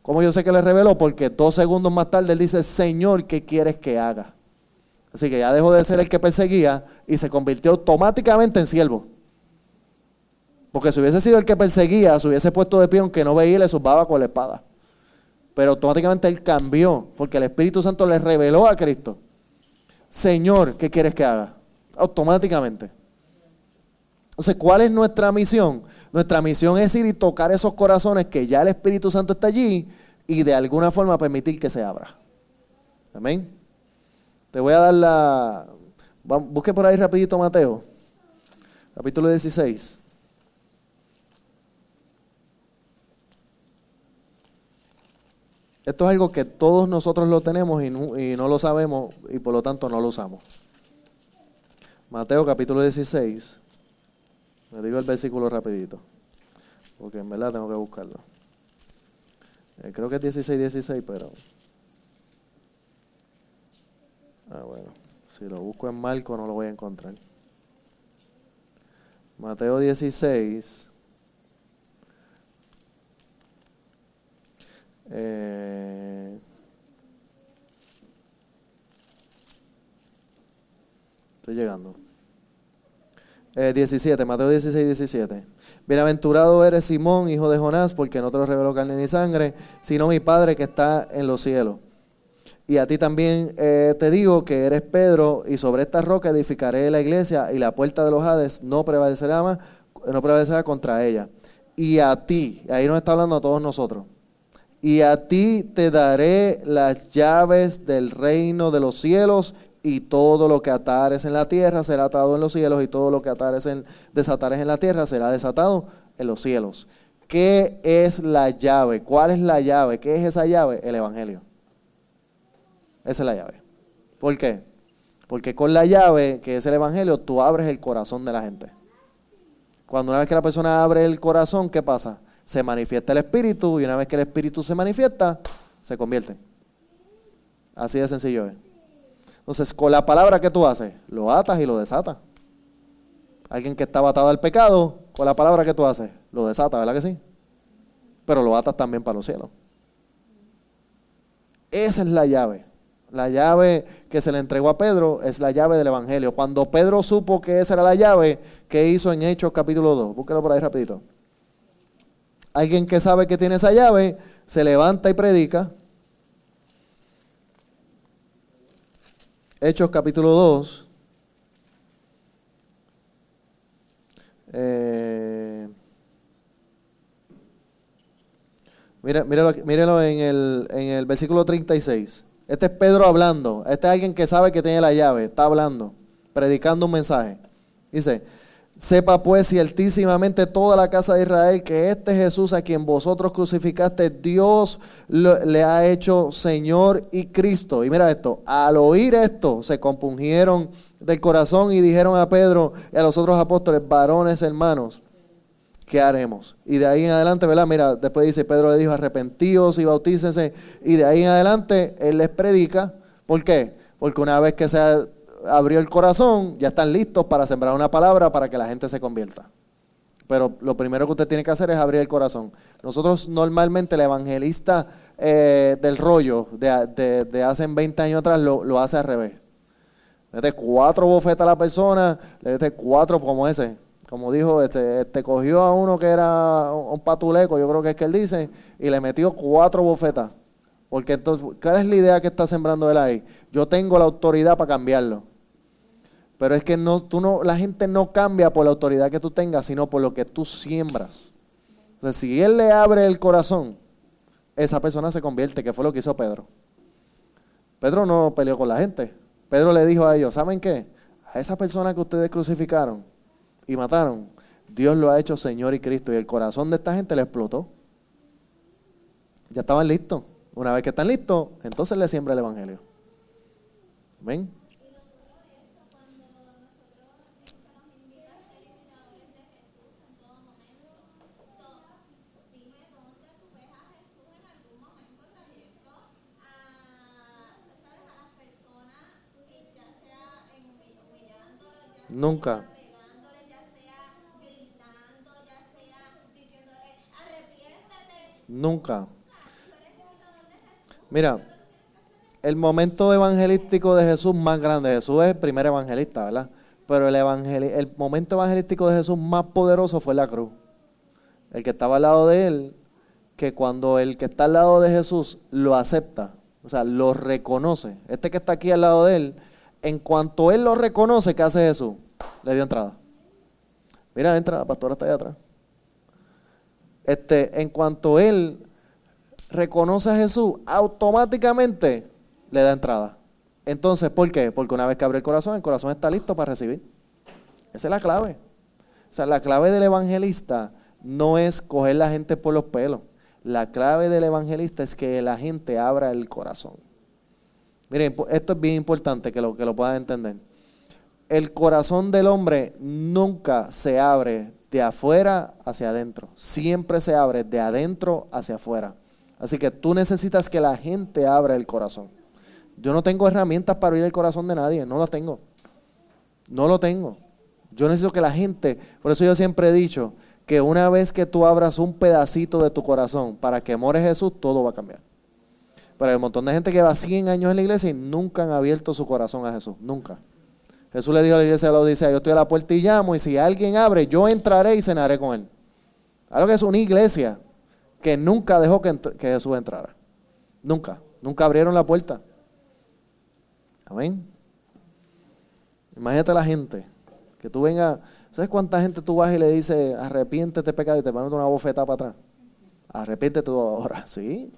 ¿Cómo yo sé que le reveló? Porque dos segundos más tarde él dice, Señor, ¿qué quieres que haga? Así que ya dejó de ser el que perseguía y se convirtió automáticamente en siervo. Porque si hubiese sido el que perseguía, se hubiese puesto de pie aunque no veía y le zumbaba con la espada. Pero automáticamente él cambió porque el Espíritu Santo le reveló a Cristo. Señor, ¿qué quieres que haga? Automáticamente. Entonces, ¿cuál es nuestra misión? Nuestra misión es ir y tocar esos corazones que ya el Espíritu Santo está allí y de alguna forma permitir que se abra. Amén. Te voy a dar la... Busque por ahí rapidito Mateo, capítulo 16. Esto es algo que todos nosotros lo tenemos y no, y no, lo sabemos y por lo tanto no lo usamos. Mateo capítulo 16. Me digo el versículo rapidito. Porque en verdad tengo que buscarlo. Eh, creo que es 16, 16, pero... Ah, bueno. Si lo busco en Marco no lo voy a encontrar. Mateo 16. Eh, estoy llegando. Eh, 17, Mateo 16, 17. Bienaventurado eres Simón, hijo de Jonás, porque no te lo reveló carne ni sangre, sino mi Padre que está en los cielos. Y a ti también eh, te digo que eres Pedro, y sobre esta roca edificaré la iglesia, y la puerta de los Hades no prevalecerá más, no prevalecerá contra ella. Y a ti, ahí nos está hablando a todos nosotros. Y a ti te daré las llaves del reino de los cielos, y todo lo que atares en la tierra será atado en los cielos, y todo lo que atares en, desatares en la tierra será desatado en los cielos. ¿Qué es la llave? ¿Cuál es la llave? ¿Qué es esa llave? El Evangelio. Esa es la llave. ¿Por qué? Porque con la llave, que es el Evangelio, tú abres el corazón de la gente. Cuando una vez que la persona abre el corazón, ¿qué pasa? Se manifiesta el espíritu y una vez que el espíritu se manifiesta, se convierte. Así de sencillo es. Entonces, con la palabra que tú haces, lo atas y lo desatas. Alguien que estaba atado al pecado, con la palabra que tú haces, lo desata, ¿verdad que sí? Pero lo atas también para los cielos. Esa es la llave. La llave que se le entregó a Pedro es la llave del Evangelio. Cuando Pedro supo que esa era la llave, ¿qué hizo en Hechos capítulo 2? Búsquelo por ahí rapidito. Alguien que sabe que tiene esa llave, se levanta y predica. Hechos capítulo 2. Eh, míralo, míralo en, el, en el versículo 36. Este es Pedro hablando. Este es alguien que sabe que tiene la llave. Está hablando, predicando un mensaje. Dice, sepa pues ciertísimamente toda la casa de Israel que este Jesús a quien vosotros crucificaste, Dios le ha hecho Señor y Cristo. Y mira esto, al oír esto se compungieron del corazón y dijeron a Pedro y a los otros apóstoles, varones hermanos, ¿qué haremos? Y de ahí en adelante, ¿verdad? Mira, después dice, Pedro le dijo, arrepentíos y bautícense. Y de ahí en adelante, él les predica. ¿Por qué? Porque una vez que se abrió el corazón, ya están listos para sembrar una palabra para que la gente se convierta. Pero lo primero que usted tiene que hacer es abrir el corazón. Nosotros normalmente el evangelista eh, del rollo de, hace 20 años atrás lo, hace al revés. Le cuatro bofetas a la persona, le cuatro como ese. Como dijo, este, este cogió a uno que era un patuleco, yo creo que es que él dice, y le metió cuatro bofetas. Porque entonces, ¿cuál es la idea que está sembrando él ahí? Yo tengo la autoridad para cambiarlo. Pero es que no, tú no, la gente no cambia por la autoridad que tú tengas, sino por lo que tú siembras. Entonces, si él le abre el corazón, esa persona se convierte, que fue lo que hizo Pedro. Pedro no peleó con la gente. Pedro le dijo a ellos, ¿saben qué? A esa persona que ustedes crucificaron y mataron, Dios lo ha hecho Señor y Cristo. Y el corazón de esta gente le explotó. Ya estaban listos. Una vez que están listos, entonces le siembra el Evangelio. ¿Ven? Dime dónde tú ves a Jesús en algún momento trayendo a, ¿sabes? a las personas, y ya sea en humil- humillándolas, ya sea Nunca. pegándoles, ya sea gritando, ya sea diciéndole arrepiéntete. Nunca. Mira, el momento evangelístico de Jesús más grande, Jesús es el primer evangelista, ¿verdad? Pero el, el momento evangelístico de Jesús más poderoso fue la cruz. El que estaba al lado de él, que cuando el que está al lado de Jesús lo acepta, o sea, lo reconoce. Este que está aquí al lado de él, en cuanto él lo reconoce, ¿qué hace Jesús? Le dio entrada. Mira, entra, la pastora está allá atrás. Este, en cuanto él reconoce a Jesús, automáticamente le da entrada. Entonces, ¿por qué? Porque una vez que abre el corazón, el corazón está listo para recibir. Esa es la clave. O sea, la clave del evangelista no es coger la gente por los pelos. La clave del evangelista es que la gente abra el corazón. Miren, po- esto es bien importante que lo, que lo puedan entender. El corazón del hombre nunca se abre de afuera hacia adentro. Siempre se abre de adentro hacia afuera. Así que tú necesitas que la gente abra el corazón. Yo no tengo herramientas para abrir el corazón de nadie, no las tengo. No lo tengo. Yo necesito que la gente, por eso yo siempre he dicho que una vez que tú abras un pedacito de tu corazón para que more Jesús, todo va a cambiar. Pero hay un montón de gente que va 100 años en la iglesia y nunca han abierto su corazón a Jesús, nunca. Jesús le dijo a la iglesia de la Odisea, yo estoy a la puerta y llamo y si alguien abre, yo entraré y cenaré con él. Algo que es una iglesia que nunca dejó que, que Jesús entrara. Nunca, nunca abrieron la puerta. Amén. Imagínate la gente, que tú vengas, ¿sabes cuánta gente tú vas y le dices, arrepiéntete pecado y te mandan una bofetada para atrás? Arrepiéntete tú ahora, ¿sí?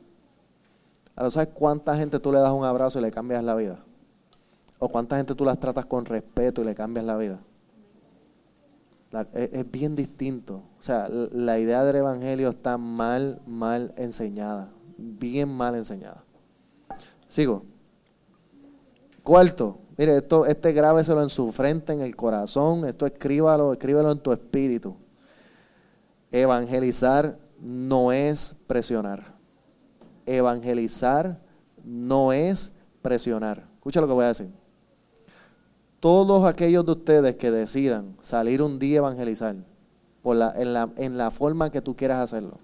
Ahora, ¿sabes cuánta gente tú le das un abrazo y le cambias la vida? ¿O cuánta gente tú las tratas con respeto y le cambias la vida? Es, es bien distinto. O sea, la idea del evangelio está mal, mal enseñada. Bien mal enseñada. Sigo. Cuarto, mire, esto, este grábeselo en su frente, en el corazón. Esto escríbalo, escríbelo en tu espíritu. Evangelizar no es presionar. Evangelizar no es presionar. Escucha lo que voy a decir. Todos aquellos de ustedes que decidan salir un día a evangelizar la, en, la, en forma que tú quieras hacerlo,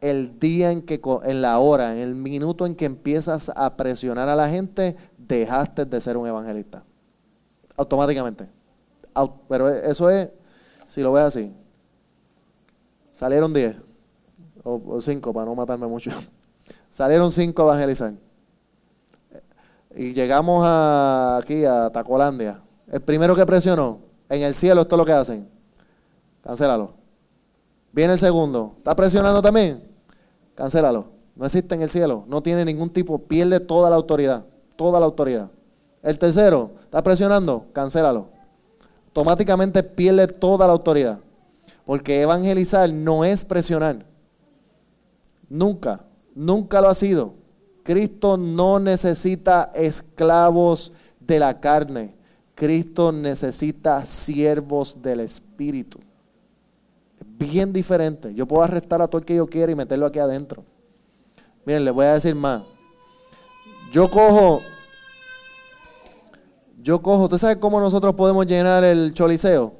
el día en que, en la hora, en el minuto en que empiezas a presionar a la gente, dejaste de ser un evangelista. Automáticamente. Au- Pero eso es, si lo ves así, salieron 10 o 5 para no matarme mucho. Salieron 5 a evangelizar. Y llegamos a, aquí a Tacolandia. El primero que presionó, en el cielo esto es lo que hacen. Cancélalo. Viene el segundo. ¿Está presionando también? Cancélalo. No existe en el cielo. No tiene ningún tipo. Pierde toda la autoridad. Toda la autoridad. El tercero. ¿Está presionando? Cancélalo. Automáticamente pierde toda la autoridad. Porque evangelizar no es presionar. Nunca. Nunca lo ha sido. Cristo no necesita esclavos de la carne. Cristo necesita siervos del Espíritu. Es bien diferente. Yo puedo arrestar a todo el que yo quiera y meterlo aquí adentro. Miren, les voy a decir más. Yo cojo, yo cojo, ¿tú sabes cómo nosotros podemos llenar el choliseo?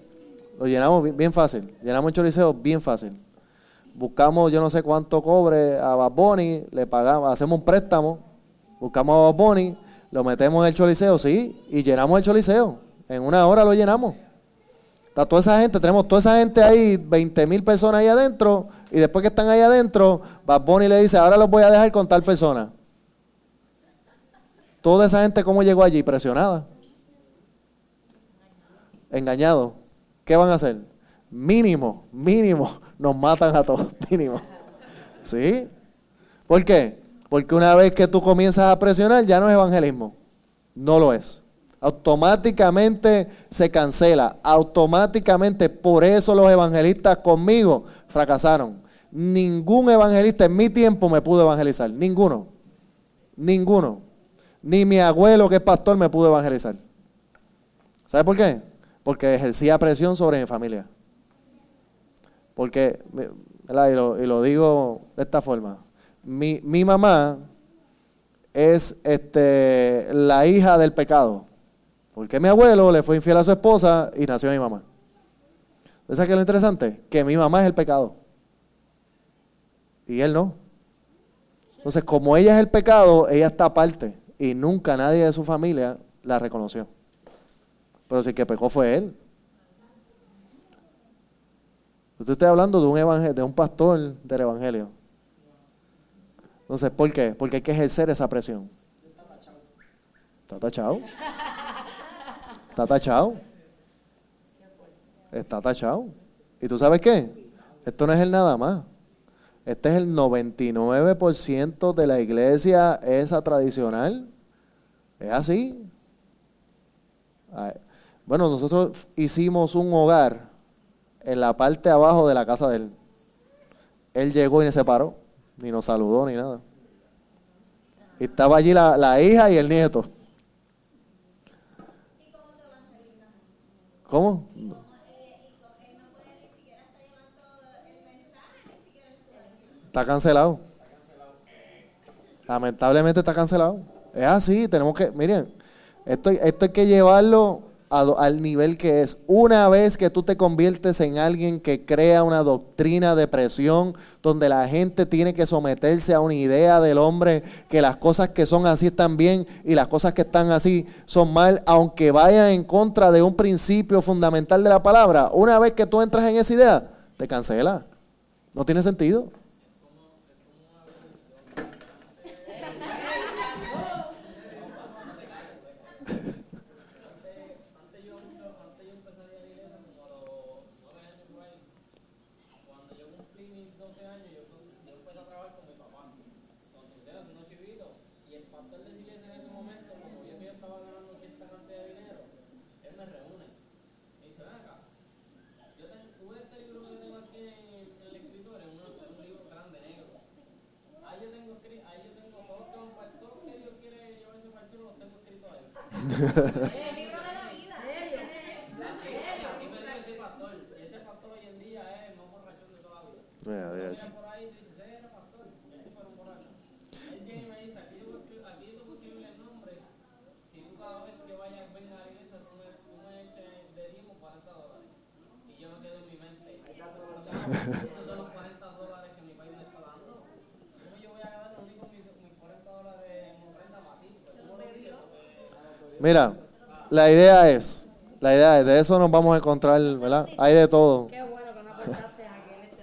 Lo llenamos bien, bien fácil. Llenamos el choliseo bien fácil. Buscamos yo no sé cuánto cobre a Bad Bunny, le pagamos, hacemos un préstamo, buscamos a Bad Bunny, lo metemos en el choliseo, sí, y llenamos el choliseo. En una hora lo llenamos. Está toda esa gente, tenemos toda esa gente ahí, 20 mil personas ahí adentro, y después que están ahí adentro, Bad Bunny le dice, ahora los voy a dejar con tal persona. Toda esa gente, ¿cómo llegó allí? Presionada. Engañado. ¿Qué van a hacer? Mínimo, mínimo, nos matan a todos, mínimo. ¿Sí? ¿Por qué? Porque una vez que tú comienzas a presionar, ya no es evangelismo. No lo es. Automáticamente se cancela. Automáticamente, por eso los evangelistas conmigo fracasaron. Ningún evangelista en mi tiempo me pudo evangelizar. Ninguno. Ninguno. Ni mi abuelo, que es pastor, me pudo evangelizar. ¿Sabe por qué? Porque ejercía presión sobre mi familia. Porque, y lo, y lo digo de esta forma, mi, mi mamá es este, la hija del pecado. Porque mi abuelo le fue infiel a su esposa y nació mi mamá. ¿Sabes qué es lo interesante? Que mi mamá es el pecado. Y él no. Entonces, como ella es el pecado, ella está aparte. Y nunca nadie de su familia la reconoció. Pero si el que pecó fue él. Yo estoy hablando de un, evangel- de un pastor del evangelio. Entonces, ¿por qué? Porque hay que ejercer esa presión. Está tachado. Está tachado. Está tachado. ¿Y tú sabes qué? Esto no es el nada más. Este es el 99% de la iglesia, esa tradicional. Es así. Ay, Bueno, nosotros hicimos un hogar en la parte abajo de la casa de él. Él llegó y ni se paró, ni nos saludó, ni nada. Y estaba allí la, la hija y el nieto. ¿Y cómo te? ¿Cómo? Está cancelado. Lamentablemente está cancelado. Es así, tenemos que, miren, esto, esto hay que llevarlo al nivel que es. Una vez que tú te conviertes en alguien que crea una doctrina de presión, donde la gente tiene que someterse a una idea del hombre, que las cosas que son así están bien y las cosas que están así son mal, aunque vayan en contra de un principio fundamental de la palabra, una vez que tú entras en esa idea, te cancela. No tiene sentido. Mira, la idea es, la idea es, de eso nos vamos a encontrar, ¿verdad? Hay de todo.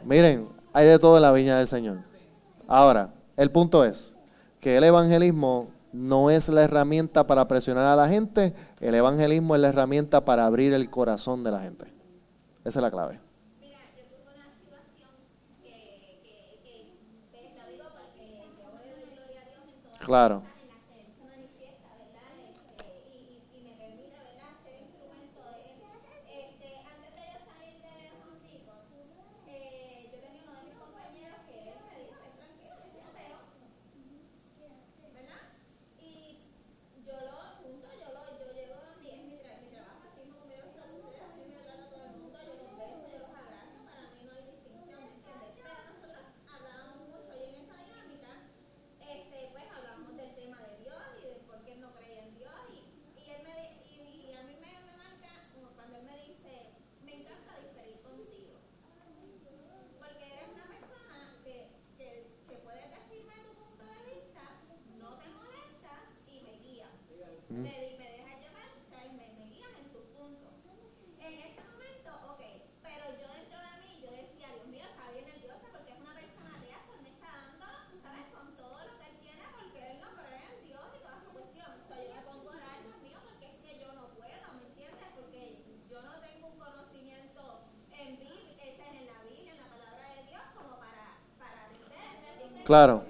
Miren, hay de todo en la viña del Señor. Ahora, el punto es que el evangelismo no es la herramienta para presionar a la gente, el evangelismo es la herramienta para abrir el corazón de la gente. Esa es la clave. Claro. Claro.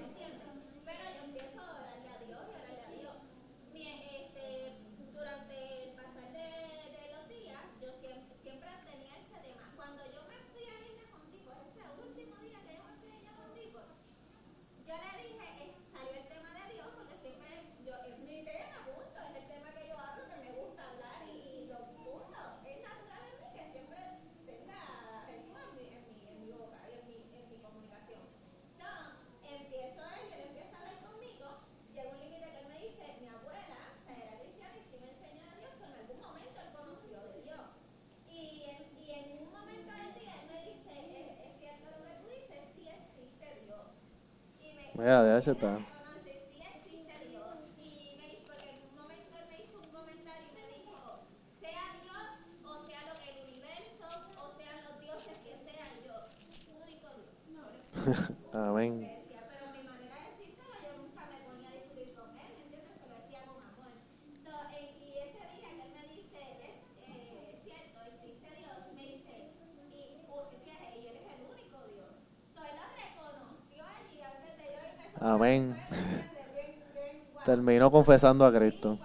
É, aliás, você tá. terminó confesando a Cristo.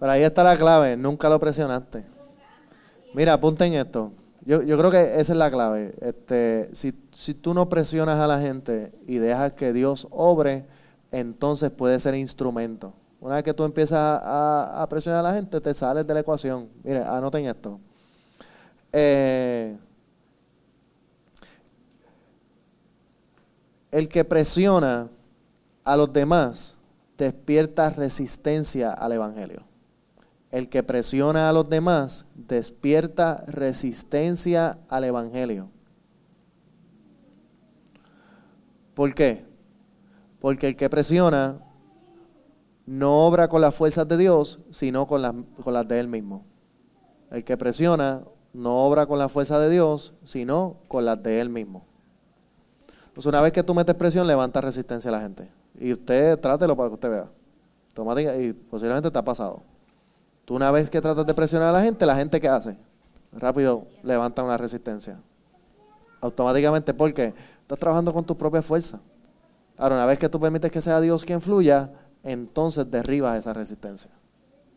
Pero ahí está la clave, nunca lo presionaste. Mira, apunten esto. Yo, yo creo que esa es la clave. Este, si, si tú no presionas a la gente y dejas que Dios obre, entonces puede ser instrumento. Una vez que tú empiezas a, presionar a la gente, te sales de la ecuación. Mire, anoten esto. Eh, el que presiona a los demás despierta resistencia al Evangelio. El que presiona a los demás despierta resistencia al Evangelio. ¿Por qué? Porque el que presiona no obra con las fuerzas de Dios, sino con las, con las de él mismo. El que presiona no obra con la fuerza de Dios, sino con las de él mismo. Pues una vez que tú metes presión, levanta resistencia a la gente. Y usted trátelo para que usted vea. Y posiblemente te ha pasado. Tú una vez que tratas de presionar a la gente, la gente ¿qué hace? Rápido levanta una resistencia. Automáticamente, porque estás trabajando con tu propia fuerza. Ahora, una vez que tú permites que sea Dios quien fluya, entonces derribas esa resistencia.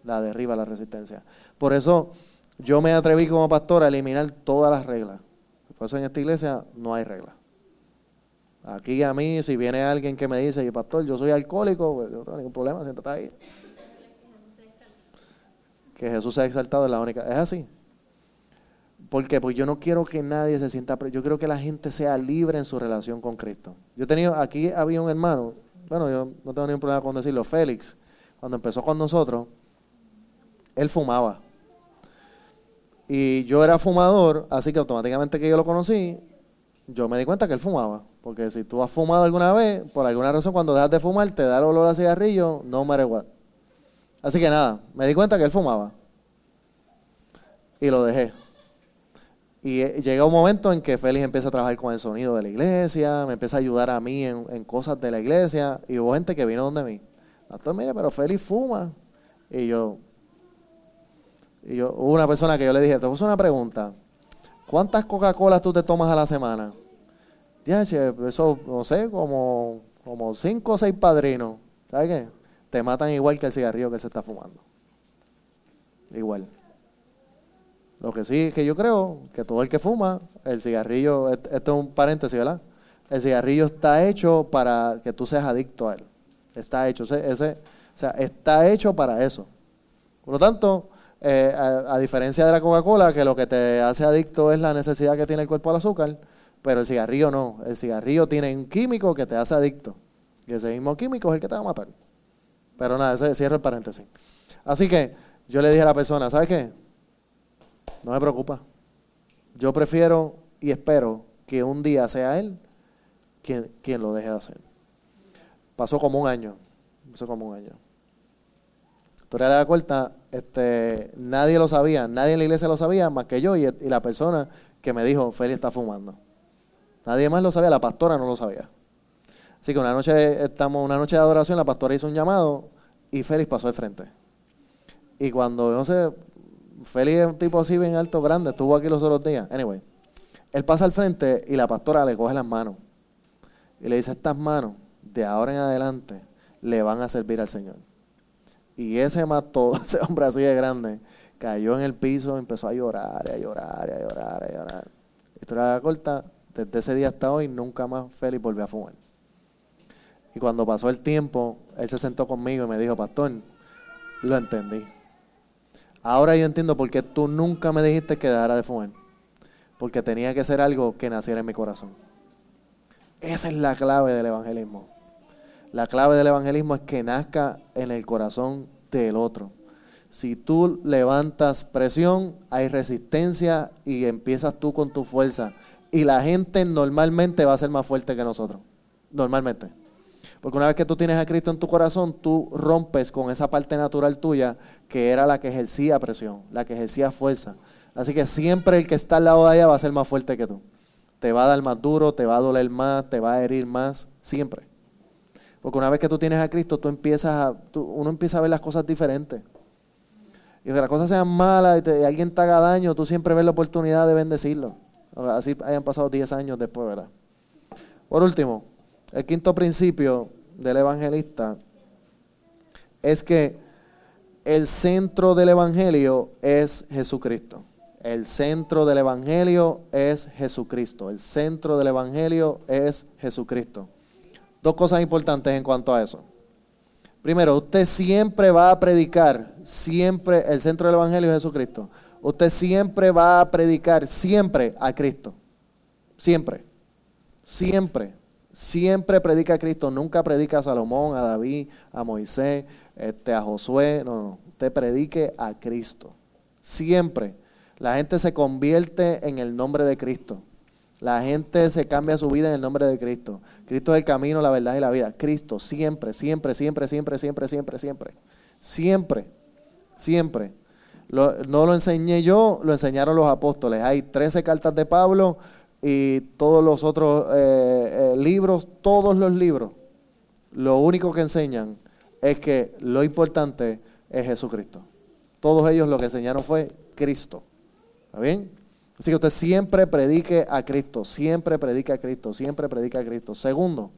La derriba la resistencia. Por eso yo me atreví como pastor a eliminar todas las reglas. Por eso en esta iglesia no hay reglas. Aquí a mí, si viene alguien que me dice, pastor, yo soy alcohólico, pues yo no tengo ningún problema, siéntate ahí. Que Jesús sea exaltado es la única. Es así. ¿Por qué? Pues yo no quiero que nadie se sienta, yo quiero que la gente sea libre en su relación con Cristo. Yo he tenido, aquí había un hermano, bueno, yo no tengo ningún problema con decirlo, Félix, cuando empezó con nosotros, él fumaba. Y yo era fumador, así que automáticamente que yo lo conocí, yo me di cuenta que él fumaba. Porque si tú has fumado alguna vez, por alguna razón cuando dejas de fumar te da el olor a cigarrillo, no matter what. Así que nada, me di cuenta que él fumaba. Y lo dejé. Y eh, llega un momento en que Félix empieza a trabajar con el sonido de la iglesia, me empieza a ayudar a mí en, cosas de la iglesia. Y hubo gente que vino donde mí. Pastor, mire, pero Félix fuma. Y yo, y yo, hubo una persona que yo le dije, te puse una pregunta. ¿Cuántas Coca-Colas tú te tomas a la semana? Ya, eso, no sé, como, como cinco o seis padrinos. ¿Sabes qué? Te matan igual que el cigarrillo que se está fumando. Igual. Lo que sí es que yo creo que todo el que fuma, el cigarrillo, esto es un paréntesis, ¿verdad? El cigarrillo está hecho para que tú seas adicto a él. Está hecho, ese, o sea, está hecho para eso. Por lo tanto, eh, a, diferencia de la Coca-Cola, que lo que te hace adicto es la necesidad que tiene el cuerpo al azúcar, pero el cigarrillo no. El cigarrillo tiene un químico que te hace adicto. Y ese mismo químico es el que te va a matar. Pero nada, ese cierro el paréntesis. Así que yo le dije a la persona, ¿sabes qué? No me preocupa. Yo prefiero y espero que un día sea él quien, quien lo deje de hacer. Pasó como un año. Pasó como un año. De la corta, este, nadie lo sabía, nadie en la iglesia lo sabía más que yo y, la persona que me dijo, Feli está fumando. Nadie más lo sabía, la pastora no lo sabía. Así que una noche, estamos, una noche de adoración, la pastora hizo un llamado y Félix pasó de frente. Y cuando, no sé, Félix es un tipo así bien alto, grande, estuvo aquí los otros días. Anyway, él pasa al frente y la pastora le coge las manos. Y le dice, estas manos, de ahora en adelante, le van a servir al Señor. Y ese mató, ese hombre así de grande, cayó en el piso, empezó a llorar, a llorar, a llorar, a llorar. Historia corta, desde ese día hasta hoy, nunca más Félix volvió a fumar. Y cuando pasó el tiempo, él se sentó conmigo y me dijo, pastor, lo entendí. Ahora yo entiendo por qué tú nunca me dijiste que dejara de fumar. Porque tenía que ser algo que naciera en mi corazón. Esa es la clave del evangelismo. La clave del evangelismo es que nazca en el corazón del otro. Si tú levantas presión, hay resistencia y empiezas tú con tu fuerza. Y la gente normalmente va a ser más fuerte que nosotros. Normalmente. Porque una vez que tú tienes a Cristo en tu corazón, tú rompes con esa parte natural tuya que era la que ejercía presión, la que ejercía fuerza. Así que siempre el que está al lado de allá va a ser más fuerte que tú. Te va a dar más duro, te va a doler más, te va a herir más, siempre. Porque una vez que tú tienes a Cristo, tú empiezas a, uno empieza a ver las cosas diferentes. Y que las cosas sean malas y, alguien te haga daño, tú siempre ves la oportunidad de bendecirlo. Así hayan pasado 10 años después, ¿verdad? Por último, el quinto principio del evangelista es que el centro del evangelio es Jesucristo. El centro del evangelio es Jesucristo. El centro del evangelio es Jesucristo. Dos cosas importantes en cuanto a eso. Primero, usted siempre va a predicar, siempre, el centro del Evangelio es Jesucristo. Usted siempre va a predicar, siempre a Cristo. Siempre. Siempre. Siempre predica a Cristo. Nunca predica a Salomón, a David, a Moisés, este, a Josué. No, no. Usted predique a Cristo. Siempre. La gente se convierte en el nombre de Cristo. La gente se cambia su vida en el nombre de Cristo. Cristo es el camino, la verdad y la vida. Cristo, siempre, siempre, siempre, siempre, siempre, siempre, siempre. Siempre, siempre. No lo enseñé yo, lo enseñaron los apóstoles. Hay 13 cartas de Pablo y todos los otros eh, eh, libros, todos los libros. Lo único que enseñan es que lo importante es Jesucristo. Todos ellos lo que enseñaron fue Cristo. ¿Está bien? Así que usted siempre predique a Cristo, siempre predique a Cristo, siempre predique a Cristo. Segundo,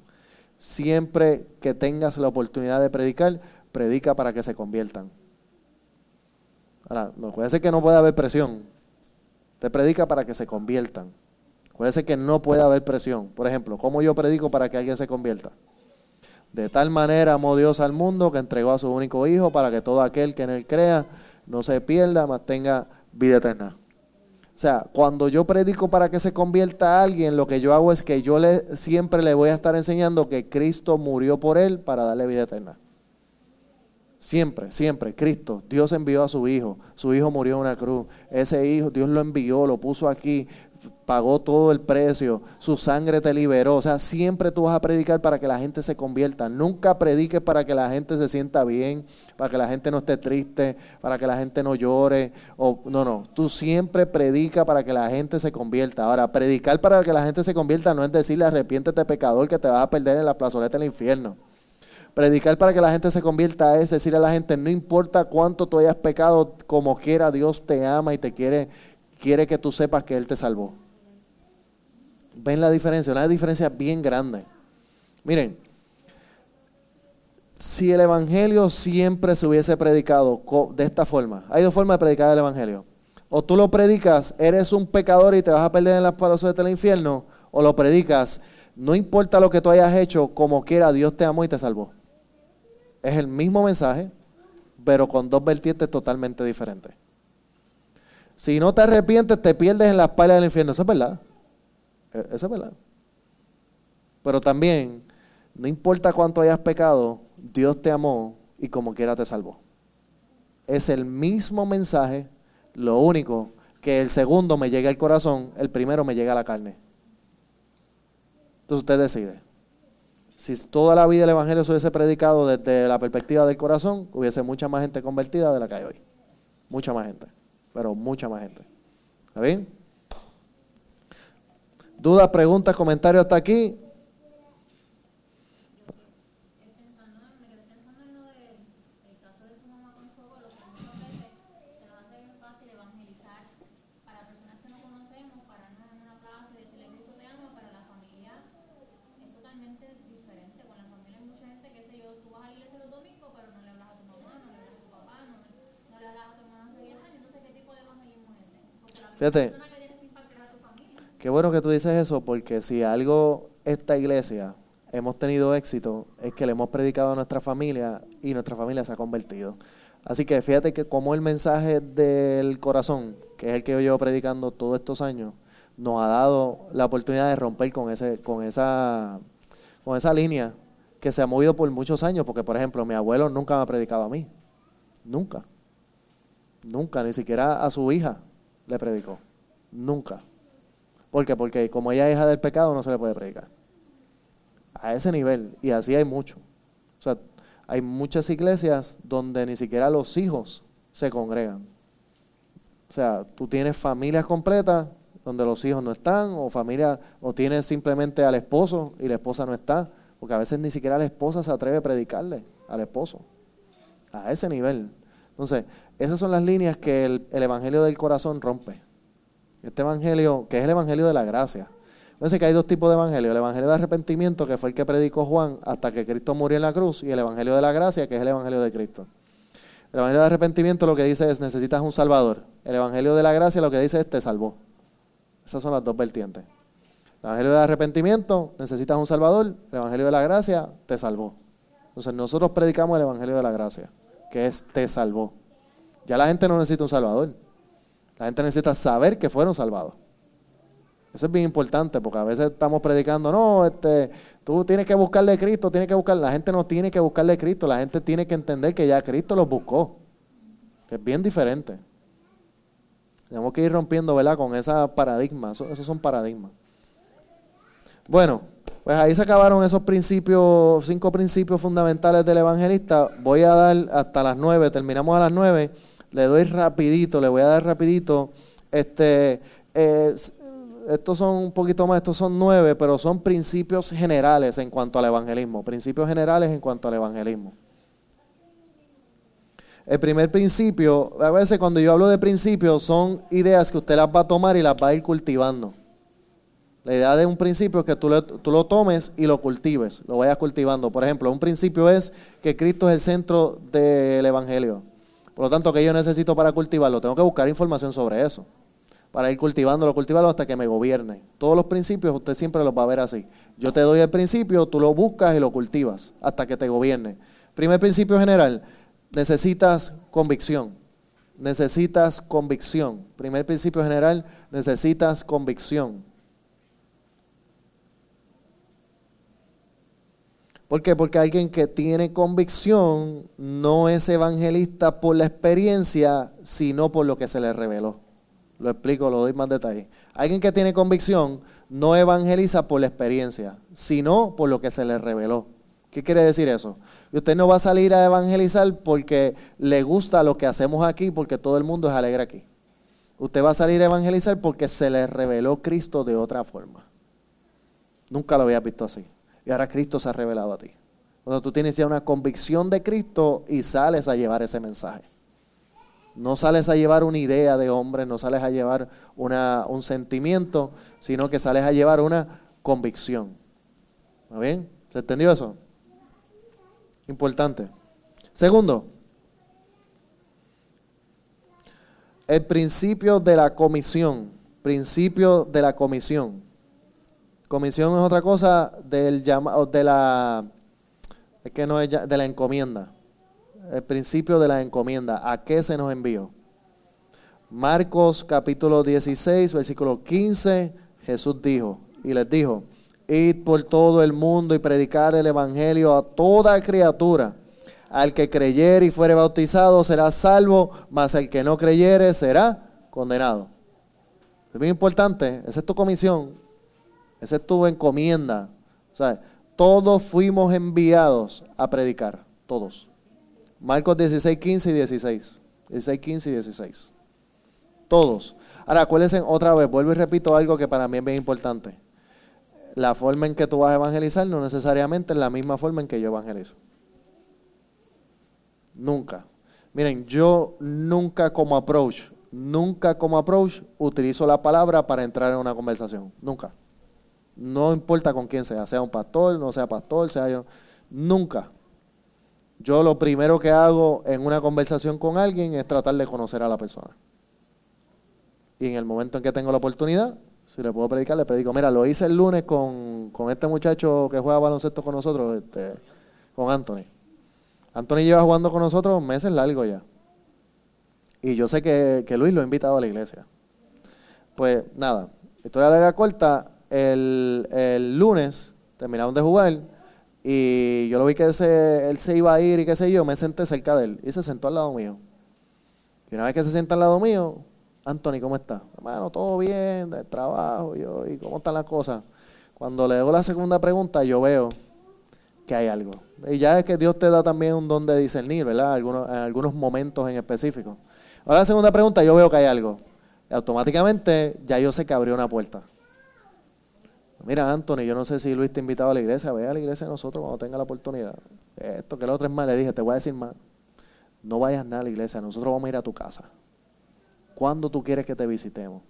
siempre que tengas la oportunidad de predicar, predica para que se conviertan. Ahora, no puede ser que no pueda haber presión. Te predica para que se conviertan. Puede ser que no pueda haber presión. Por ejemplo, ¿cómo yo predico para que alguien se convierta? De tal manera amó Dios al mundo que entregó a su único Hijo para que todo aquel que en él crea no se pierda, mas tenga vida eterna. O sea, cuando yo predico para que se convierta a alguien, lo que yo hago es que yo le, siempre le voy a estar enseñando que Cristo murió por él para darle vida eterna. Siempre, siempre, Cristo, Dios envió a su Hijo, su Hijo murió en una cruz, ese Hijo Dios lo envió, lo puso aquí, pagó todo el precio, su sangre te liberó, o sea, siempre tú vas a predicar para que la gente se convierta, nunca prediques para que la gente se sienta bien, para que la gente no esté triste, para que la gente no llore, o no, no, tú siempre predica para que la gente se convierta. Ahora, predicar para que la gente se convierta no es decirle arrepiéntete pecador que te vas a perder en la plazoleta del infierno. Predicar para que la gente se convierta es decir a la gente, no importa cuánto tú hayas pecado, como quiera, Dios te ama y te quiere, quiere que tú sepas que Él te salvó. ¿Ven la diferencia? Una diferencia bien grande. Miren, si el Evangelio siempre se hubiese predicado de esta forma, hay dos formas de predicar el Evangelio. O tú lo predicas, eres un pecador y te vas a perder en las palazuelas del infierno, o lo predicas, no importa lo que tú hayas hecho, como quiera, Dios te amó y te salvó. Es el mismo mensaje, pero con dos vertientes totalmente diferentes. Si no te arrepientes, te pierdes en las palas del infierno. Eso es verdad. E- Eso es verdad. Pero también, no importa cuánto hayas pecado, Dios te amó y como quiera te salvó. Es el mismo mensaje, lo único que el segundo me llega al corazón, el primero me llega a la carne. Entonces usted decide. Si toda la vida el Evangelio se hubiese predicado desde la perspectiva del corazón, hubiese mucha más gente convertida de la que hay hoy. Mucha más gente. Pero mucha más gente. ¿Está bien? ¿Dudas, preguntas, comentarios hasta aquí? pensando, me quedé pensando en lo del el caso de su mamá con su abuelo, que muchas veces se nos hace bien fácil evangelizar para personas que no conocemos, pararnos en una plaza y decirle Cristo te ama, pero la familia es totalmente diferente. Con la familia hay mucha gente que sé yo, tú vas a la iglesia los domingos, pero no le hablas a tu mamá, no le hablas a tu papá, no, no le hablas a tu hermano hace 10 años, entonces ¿qué tipo de evangelismo es ese? Porque la Fíjate. persona que tienes que impactar a tu familia. Qué bueno que tú dices eso, porque si algo esta iglesia hemos tenido éxito es que le hemos predicado a nuestra familia y nuestra familia se ha convertido. Así que fíjate que como el mensaje del corazón, que es el que yo llevo predicando todos estos años, nos ha dado la oportunidad de romper con ese, con esa, con esa línea que se ha movido por muchos años, porque por ejemplo mi abuelo nunca me ha predicado a mí, nunca, nunca, ni siquiera a su hija le predicó, nunca. ¿Por qué? Porque como ella es hija del pecado no se le puede predicar. A ese nivel. Y así hay mucho. O sea, hay muchas iglesias donde ni siquiera los hijos se congregan. O sea, tú tienes familias completas donde los hijos no están, o familia, o tienes simplemente al esposo y la esposa no está, porque a veces ni siquiera la esposa se atreve a predicarle al esposo. A ese nivel. Entonces, esas son las líneas que el, el Evangelio del corazón rompe. Este evangelio, que es el evangelio de la gracia. Fíjense que hay dos tipos de evangelio. El evangelio de arrepentimiento, que fue el que predicó Juan hasta que Cristo murió en la cruz, y el evangelio de la gracia, que es el evangelio de Cristo. El evangelio de arrepentimiento lo que dice es necesitas un salvador. El evangelio de la gracia lo que dice es te salvó. Esas son las dos vertientes. El evangelio de arrepentimiento, necesitas un salvador. El evangelio de la gracia, te salvó. Entonces nosotros predicamos el evangelio de la gracia, que es te salvó. Ya la gente no necesita un salvador. La gente necesita saber que fueron salvados. Eso es bien importante porque a veces estamos predicando, no, este, tú tienes que buscarle a Cristo, tienes que buscar. La gente no tiene que buscarle a Cristo, la gente tiene que entender que ya Cristo los buscó. Es bien diferente. Tenemos que ir rompiendo, ¿verdad? Con esa paradigma. Eso- esos son paradigmas. Bueno, pues ahí se acabaron esos principios, cinco principios fundamentales del evangelista. Voy a dar hasta las nueve, terminamos a las nueve. Le doy rapidito, le voy a dar rapidito. Este, eh, estos son un poquito más, estos son nueve, pero son principios generales en cuanto al evangelismo. Principios generales en cuanto al evangelismo. El primer principio, a veces cuando yo hablo de principios, son ideas que usted las va a tomar y las va a ir cultivando. La idea de un principio es que tú lo, tomes y lo cultives, lo vayas cultivando. Por ejemplo, un principio es que Cristo es el centro del Evangelio. Por lo tanto, que yo necesito para cultivarlo? Tengo que buscar información sobre eso. Para ir cultivándolo, cultivarlo hasta que me gobierne. Todos los principios usted siempre los va a ver así. Yo te doy el principio, tú lo buscas y lo cultivas hasta que te gobierne. Primer principio general, necesitas convicción. Necesitas convicción. Primer principio general, necesitas convicción. ¿Por qué? Porque alguien que tiene convicción no es evangelista por la experiencia, sino por lo que se le reveló. Lo explico, lo doy más detalle. Alguien que tiene convicción no evangeliza por la experiencia, sino por lo que se le reveló. ¿Qué quiere decir eso? Usted no va a salir a evangelizar porque le gusta lo que hacemos aquí, porque todo el mundo es alegre aquí. Usted va a salir a evangelizar porque se le reveló Cristo de otra forma. Nunca lo había visto así. Y ahora Cristo se ha revelado a ti. Cuando tú tienes ya una convicción de Cristo y sales a llevar ese mensaje. No sales a llevar una idea de hombre, no sales a llevar una, un sentimiento, sino que sales a llevar una convicción. ¿Está bien? ¿Se entendió eso? Importante. Segundo, el principio de la comisión. Principio de la comisión. Comisión es otra cosa del llamado de la es que no es de la encomienda. El principio de la encomienda. ¿A qué se nos envió? Marcos capítulo 16, versículo 15, Jesús dijo y les dijo, id por todo el mundo y predicar el evangelio a toda criatura. Al que creyere y fuere bautizado será salvo, mas el que no creyere será condenado. Es bien importante, esa es tu comisión, esa es tu encomienda. Todos fuimos enviados a predicar, todos. Marcos 16, 15 y 16. 16, 15 y 16. Todos. Ahora, acuérdense otra vez, vuelvo y repito algo que para mí es bien importante. La forma en que tú vas a evangelizar no necesariamente es la misma forma en que yo evangelizo. Nunca. Miren, yo nunca como approach, nunca como approach utilizo la palabra para entrar en una conversación. Nunca. No importa con quién sea, sea un pastor, no sea pastor, sea yo. Nunca. Yo lo primero que hago en una conversación con alguien es tratar de conocer a la persona. Y en el momento en que tengo la oportunidad, si le puedo predicar, le predico. Mira, lo hice el lunes con, con este muchacho que juega baloncesto con nosotros, este, con Anthony. Anthony lleva jugando con nosotros meses largos ya. Y yo sé que, que Luis lo ha invitado a la iglesia. Pues nada, historia larga corta, el, el lunes terminaron de jugar y yo lo vi que él se iba a ir y qué sé yo, me senté cerca de él y se sentó al lado mío. Y una vez que se sienta al lado mío, Anthony, ¿cómo está? Hermano, todo bien, trabajo, yo, ¿y cómo están las cosas? Cuando le hago la segunda pregunta, yo veo que hay algo. Y ya es que Dios te da también un don de discernir, ¿verdad? Algunos, algunos momentos en específico. Ahora la segunda pregunta, yo veo que hay algo. Y automáticamente ya yo sé que abrió una puerta. Mira, Anthony, yo no sé si Luis te ha invitado a la iglesia. Ve a la iglesia de nosotros cuando tenga la oportunidad. Esto que lo otro es más, le dije, te voy a decir más. No vayas nada a la iglesia, nosotros vamos a ir a tu casa. ¿Cuándo tú quieres que te visitemos?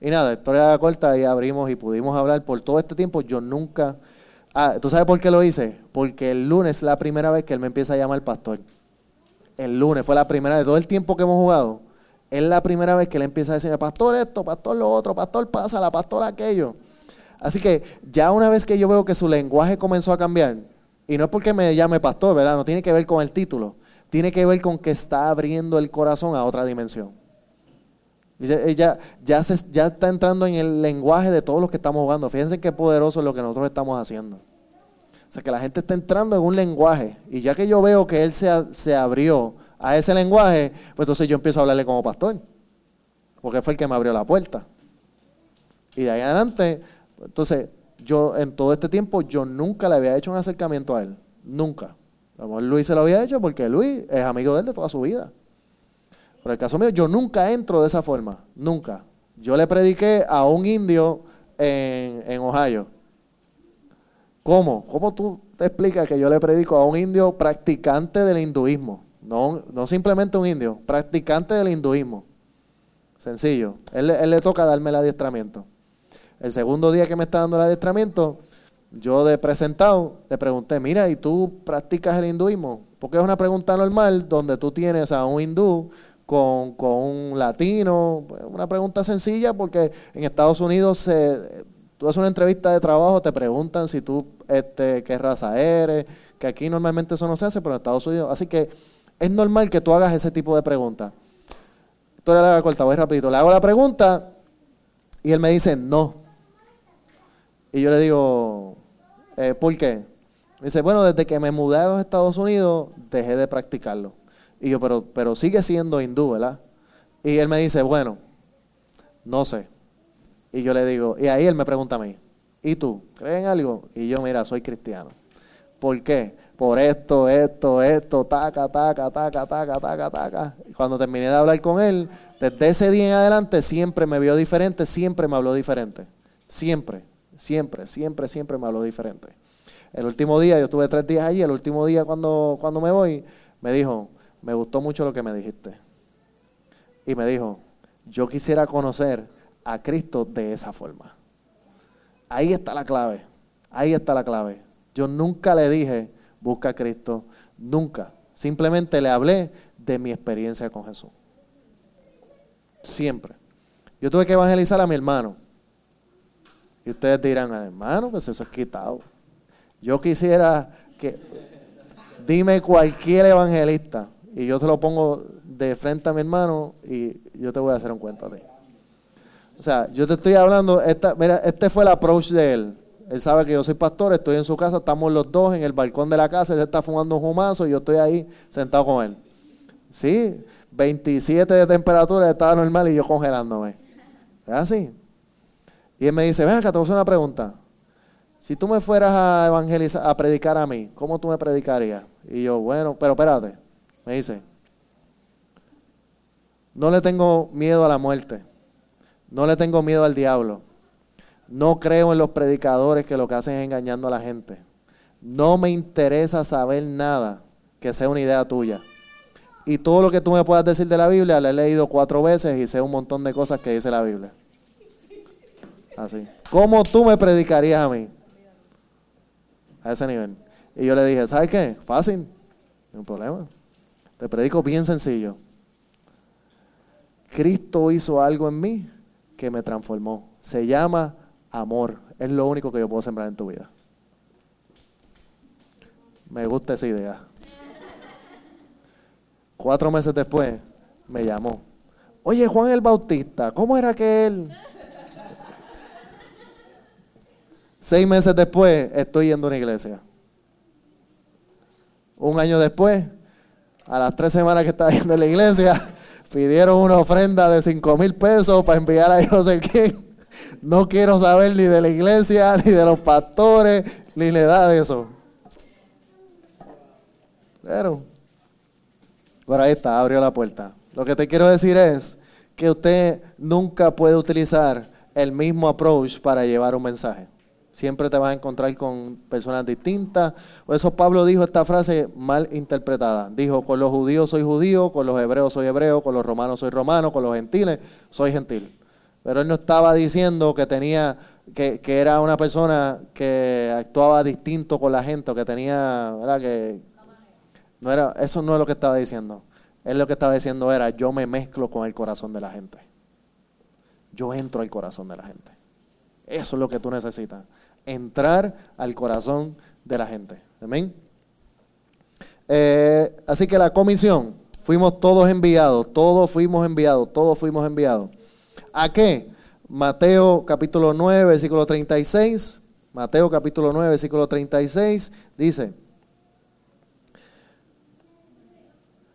Y nada, historia corta y abrimos y pudimos hablar por todo este tiempo. Yo nunca... Ah, ¿tú sabes por qué lo hice? Porque el lunes es la primera vez que él me empieza a llamar pastor. El lunes fue la primera vez, todo el tiempo que hemos jugado, es la primera vez que él empieza a decirme, pastor esto, pastor lo otro, pastor pásala, pastor aquello. Así que ya una vez que yo veo que su lenguaje comenzó a cambiar, y no es porque me llame pastor, ¿verdad? No tiene que ver con el título, tiene que ver con que está abriendo el corazón a otra dimensión. Y ya- ya, ya, está entrando en el lenguaje de todos los que estamos jugando. Fíjense qué poderoso es lo que nosotros estamos haciendo. O sea, que la gente está entrando en un lenguaje. Y ya que yo veo que él se, se abrió a ese lenguaje, pues entonces yo empiezo a hablarle como pastor. Porque fue el que me abrió la puerta. Y de ahí adelante, entonces, yo en todo este tiempo, yo nunca le había hecho un acercamiento a él. Nunca. A lo mejor Luis se lo había hecho porque Luis es amigo de él de toda su vida. Pero el caso mío, yo nunca entro de esa forma, nunca. Yo le prediqué a un indio en, en Ohio. ¿Cómo? ¿Cómo tú te explicas que yo le predico a un indio practicante del hinduismo? No, no simplemente un indio, practicante del hinduismo. Sencillo. Él, él le toca darme el adiestramiento. El segundo día que me está dando el adiestramiento, yo de presentado le pregunté, mira, ¿y tú practicas el hinduismo? Porque es una pregunta normal donde tú tienes a un hindú con, con un latino. Pues, Una pregunta sencilla porque en Estados Unidos se, tú haces una entrevista de trabajo, te preguntan si tú, este, qué raza eres, que aquí normalmente eso no se hace, pero en Estados Unidos. Así que es normal que tú hagas ese tipo de preguntas. Tú le la corta, voy rapidito. Le hago la pregunta y él me dice no. Y yo le digo, eh, ¿por qué? Me dice, bueno, desde que me mudé a los Estados Unidos, dejé de practicarlo. Y yo, pero, pero sigue siendo hindú, ¿verdad? Y él me dice, bueno, no sé. Y yo le digo, y ahí él me pregunta a mí, ¿y tú? ¿Crees en algo? Y yo, mira, soy cristiano. ¿Por qué? Por esto, esto, esto, taca, taca, taca, taca, taca, taca. Y cuando terminé de hablar con él, desde ese día en adelante siempre me vio diferente, siempre me habló diferente. Siempre, siempre, siempre, siempre me habló diferente. El último día, yo estuve tres días allí, el último día cuando, cuando me voy, me dijo, me gustó mucho lo que me dijiste. Y me dijo, yo quisiera conocer a Cristo de esa forma. Ahí está la clave, ahí está la clave. Yo nunca le dije, busca a Cristo, nunca. Simplemente le hablé de mi experiencia con Jesús. Siempre. Yo tuve que evangelizar a mi hermano. Y ustedes dirán, hermano, pues eso es quitado. Yo quisiera que, dime cualquier evangelista y yo te lo pongo de frente a mi hermano y yo te voy a hacer un cuento a ti. O sea, yo te estoy hablando, esta, mira, este fue el approach de él. Él sabe que yo soy pastor, estoy en su casa, estamos los dos en el balcón de la casa, él está fumando un humazo y yo estoy ahí sentado con él. Sí, 27 de temperatura, estaba normal y yo congelándome. Es así. Y él me dice, ven acá, te voy a hacer una pregunta. Si tú me fueras a evangelizar, a predicar a mí, ¿cómo tú me predicarías? Y yo, bueno, pero espérate. Me dice, no le tengo miedo a la muerte. No le tengo miedo al diablo. No creo en los predicadores que lo que hacen es engañando a la gente. No me interesa saber nada que sea una idea tuya. Y todo lo que tú me puedas decir de la Biblia, la he leído cuatro veces y sé un montón de cosas que dice la Biblia. Así. ¿Cómo tú me predicarías a mí? A ese nivel. Y yo le dije, ¿sabes qué? Fácil. No hay problema. Te predico bien sencillo. Cristo hizo algo en mí que me transformó. Se llama amor. Es lo único que yo puedo sembrar en tu vida. Me gusta esa idea. Cuatro meses después me llamó. Oye, Juan el Bautista, ¿cómo era que él? Seis meses después estoy yendo a una iglesia. Un año después, a las tres semanas que estaba yendo a la iglesia, pidieron una ofrenda de cinco mil pesos para enviar a yo sé quién. No quiero saber ni de la iglesia, ni de los pastores, ni le da de eso. Pero, por ahí está, abrió la puerta. Lo que te quiero decir es que usted nunca puede utilizar el mismo approach para llevar un mensaje. Siempre te vas a encontrar con personas distintas. Por eso Pablo dijo esta frase mal interpretada. Dijo, con los judíos soy judío, con los hebreos soy hebreo, con los romanos soy romano, con los gentiles soy gentil. Pero él no estaba diciendo que tenía, que, que era una persona que actuaba distinto con la gente, o que tenía, ¿verdad? Que no era, eso no es lo que estaba diciendo. Él lo que estaba diciendo era, yo me mezclo con el corazón de la gente. Yo entro al corazón de la gente. Eso es lo que tú necesitas. Entrar al corazón de la gente. Amén. Eh, así que la comisión, fuimos todos enviados, todos fuimos enviados, todos fuimos enviados. ¿A qué? Mateo capítulo 9, versículo 36. Mateo capítulo 9, versículo 36 dice,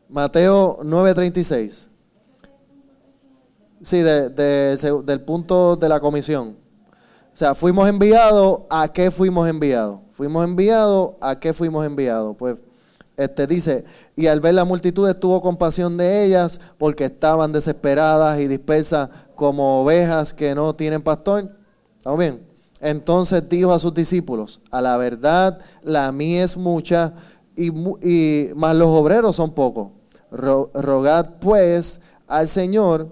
Mateo 9, 36. Sí, de- de- del punto de la comisión. O sea, fuimos enviados, ¿a qué fuimos enviados? Fuimos enviados, ¿a qué fuimos enviados? Pues Este dice, y al ver la multitud tuvo compasión de ellas porque estaban desesperadas y dispersas como ovejas que no tienen pastor. ¿Estamos bien? Entonces dijo a sus discípulos, a la verdad la mía es mucha y, más los obreros son pocos. Ro- rogad pues al Señor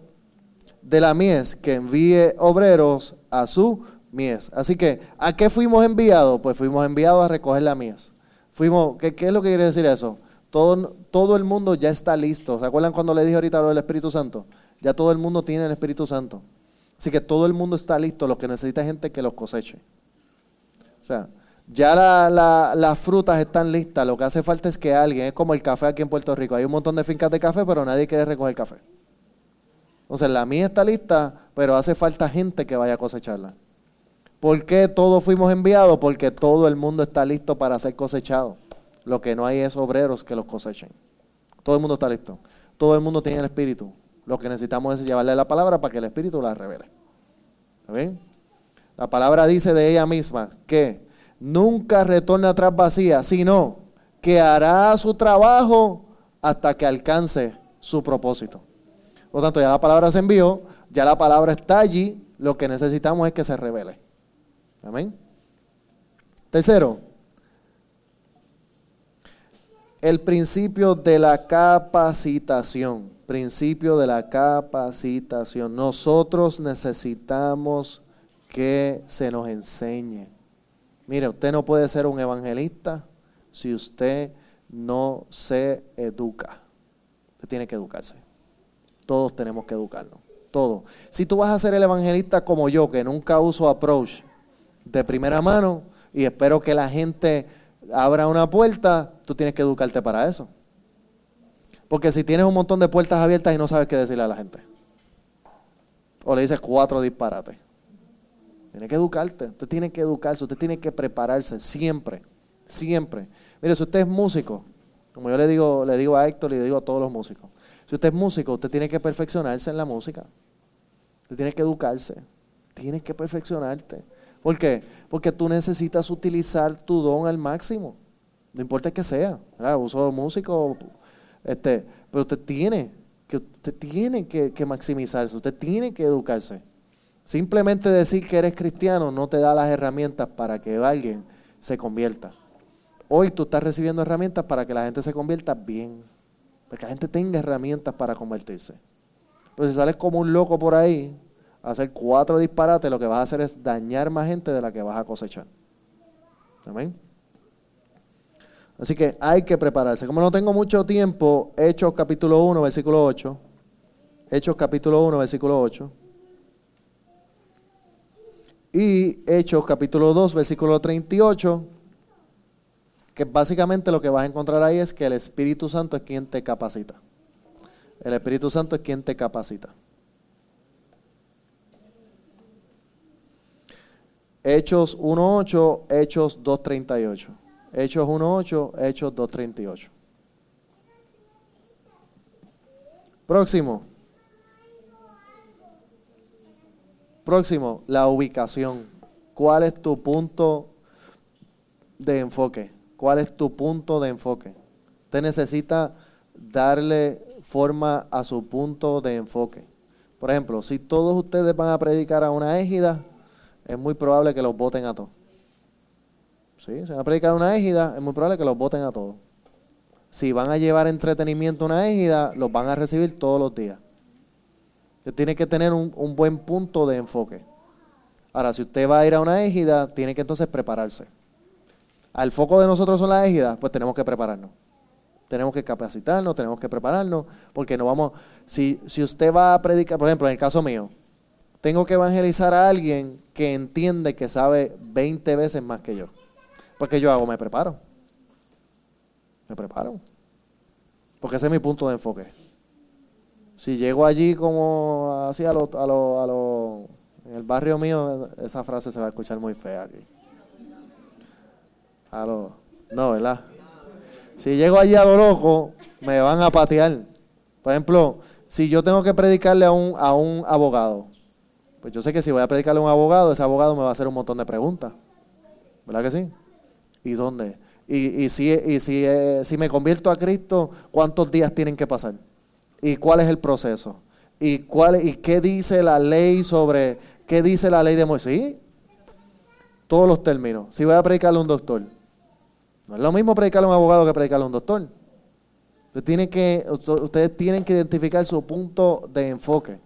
de la mies que envíe obreros a su mies. Así que, ¿a qué fuimos enviados? Pues fuimos enviados a recoger la mies. Fuimos, ¿qué, es lo que quiere decir eso? Todo, todo el mundo ya está listo. ¿Se acuerdan cuando le dije ahorita lo del Espíritu Santo? Ya todo el mundo tiene el Espíritu Santo. Así que todo el mundo está listo. Lo que necesita es gente que los coseche. O sea, ya la- la- las frutas están listas. Lo que hace falta es que alguien, es como el café aquí en Puerto Rico. Hay un montón de fincas de café, pero nadie quiere recoger café. Entonces la mía está lista, pero hace falta gente que vaya a cosecharla. ¿Por qué todos fuimos enviados? Porque todo el mundo está listo para ser cosechado. Lo que no hay es obreros que los cosechen. Todo el mundo está listo. Todo el mundo tiene el Espíritu. Lo que necesitamos es llevarle la palabra para que el Espíritu la revele. La palabra dice de ella misma que nunca retorna atrás vacía, sino que hará su trabajo hasta que alcance su propósito. Por lo tanto, ya la palabra se envió, ya la palabra está allí, lo que necesitamos es que se revele. Amén. Tercero, el principio de la capacitación. Principio de la capacitación. Nosotros necesitamos que se nos enseñe. Mire, usted no puede ser un evangelista si usted no se educa. Usted tiene que educarse. Todos tenemos que educarnos. Todos. Si tú vas a ser el evangelista como yo, que nunca uso approach de primera mano y espero que la gente abra una puerta, tú tienes que educarte para eso. Porque si tienes un montón de puertas abiertas y no sabes qué decirle a la gente, o le dices cuatro disparates, tienes que educarte. Usted tiene que educarse, usted tiene que prepararse siempre, siempre. Mire, si usted es músico, como yo le digo, le digo a Héctor y le digo a todos los músicos, si usted es músico, usted tiene que perfeccionarse en la música. Usted tiene que educarse. Tienes que perfeccionarte. ¿Por qué? Porque tú necesitas utilizar tu don al máximo. No importa que sea. ¿verdad? Uso músico. Este, pero usted tiene que, usted tiene que, que maximizarse. Usted tiene que educarse. Simplemente decir que eres cristiano no te da las herramientas para que alguien se convierta. Hoy tú estás recibiendo herramientas para que la gente se convierta bien. Para que la gente tenga herramientas para convertirse. Pero si sales como un loco por ahí, hacer cuatro disparates, lo que vas a hacer es dañar más gente de la que vas a cosechar. Amén. Así que hay que prepararse. Como no tengo mucho tiempo, Hechos capítulo 1, versículo 8. Hechos capítulo 1, versículo 8. Y Hechos capítulo 2, versículo 38. Que básicamente lo que vas a encontrar ahí es que el Espíritu Santo es quien te capacita. El Espíritu Santo es quien te capacita. Hechos 1.8, Hechos 2.38. Hechos 1.8, Hechos 2.38. Próximo. Próximo, la ubicación. ¿Cuál es tu punto de enfoque? ¿Cuál es tu punto de enfoque? Usted necesita darle forma a su punto de enfoque. Por ejemplo, si todos ustedes van a predicar a una égida, es muy probable que los voten a todos. Sí, si van a predicar una égida, es muy probable que los voten a todos. Si van a llevar entretenimiento una égida, los van a recibir todos los días. Usted tiene que tener un, un buen punto de enfoque. Ahora, si usted va a ir a una égida, tiene que entonces prepararse. Al foco de nosotros son las égidas, pues tenemos que prepararnos. Tenemos que capacitarnos, tenemos que prepararnos, porque no vamos, si, si usted va a predicar, por ejemplo, en el caso mío, tengo que evangelizar a alguien que entiende que sabe 20 veces más que yo. Pues ¿qué yo hago? Me preparo. Me preparo. Porque ese es mi punto de enfoque. Si llego allí como así a lo, a lo, a lo, en el barrio mío, esa frase se va a escuchar muy fea aquí. A lo, no, ¿verdad? Si llego allí a lo loco, me van a patear. Por ejemplo, si yo tengo que predicarle a un, a un abogado, pues yo sé que si voy a predicarle a un abogado, ese abogado me va a hacer un montón de preguntas. ¿Verdad que sí? ¿Y dónde? Y, y si, y si, eh, si me convierto a Cristo, ¿cuántos días tienen que pasar? ¿Y cuál es el proceso? ¿Y, cuál, ¿Y qué dice la ley sobre, qué dice la ley de Moisés? Todos los términos. Si voy a predicarle a un doctor, no es lo mismo predicarle a un abogado que predicarle a un doctor. Usted tiene que, ustedes tienen que identificar su punto de enfoque.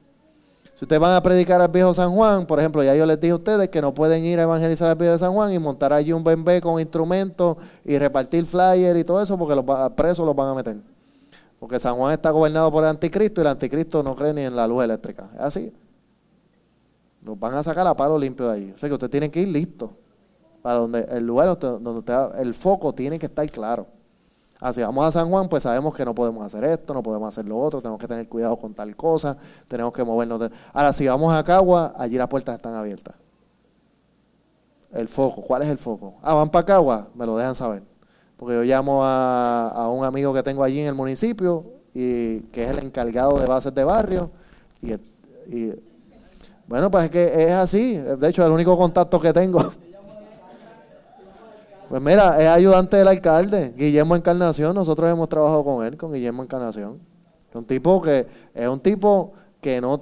Ustedes van a predicar al viejo San Juan, por ejemplo, ya yo les dije a ustedes que no pueden ir a evangelizar al viejo San Juan y montar allí un bembé con instrumentos y repartir flyers y todo eso porque los presos los van a meter. Porque San Juan está gobernado por el anticristo y el anticristo no cree ni en la luz eléctrica. Es así. Nos van a sacar a palo limpio de allí. O sea que usted tiene que ir listo. Para donde el lugar donde usted, el foco tiene que estar claro. Así vamos a San Juan, pues sabemos que no podemos hacer esto, no podemos hacer lo otro, tenemos que tener cuidado con tal cosa, tenemos que movernos. de- Ahora, si vamos a Cagua, allí las puertas están abiertas. El foco, ¿cuál es el foco? Ah, van para Cagua, me lo dejan saber. Porque yo llamo a, a un amigo que tengo allí en el municipio, y que es el encargado de bases de barrio, y, y bueno, pues es que es así. De hecho, es el único contacto que tengo. Pues mira, es ayudante del alcalde, Guillermo Encarnación. Nosotros hemos trabajado con él, con Guillermo Encarnación. Es un tipo que es un tipo que no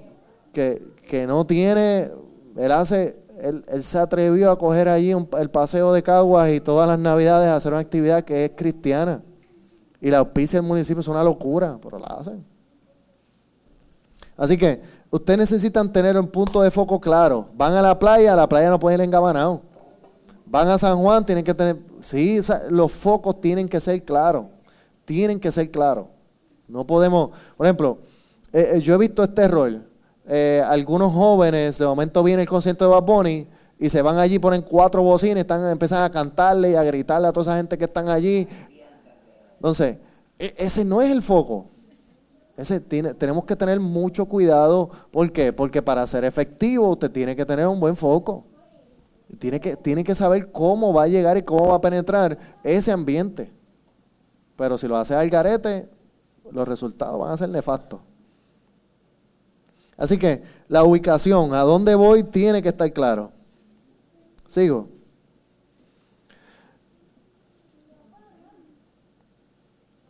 que, que no tiene, él hace, él, él se atrevió a coger allí el paseo de Caguas y todas las navidades a hacer una actividad que es cristiana. Y la auspicia del municipio es una locura, pero la hacen. Así que ustedes necesitan tener un punto de foco claro. Van a la playa, a la playa no pueden ir engabanados. Van a San Juan, tienen que tener, sí, o sea, los focos tienen que ser claros. Tienen que ser claros. No podemos, por ejemplo, eh, eh, yo he visto este error. Eh, algunos jóvenes, de momento viene el concierto de Bad Bunny y se van allí, ponen cuatro bocinas, están, empiezan a cantarle y a gritarle a toda esa gente que están allí. Entonces, e- ese no es el foco. Ese tiene, tenemos que tener mucho cuidado. ¿Por qué? Porque para ser efectivo usted tiene que tener un buen foco. Tiene que, tiene que saber cómo va a llegar y cómo va a penetrar ese ambiente. Pero si lo hace al garete, los resultados van a ser nefastos. Así que la ubicación, a dónde voy, tiene que estar claro. Sigo.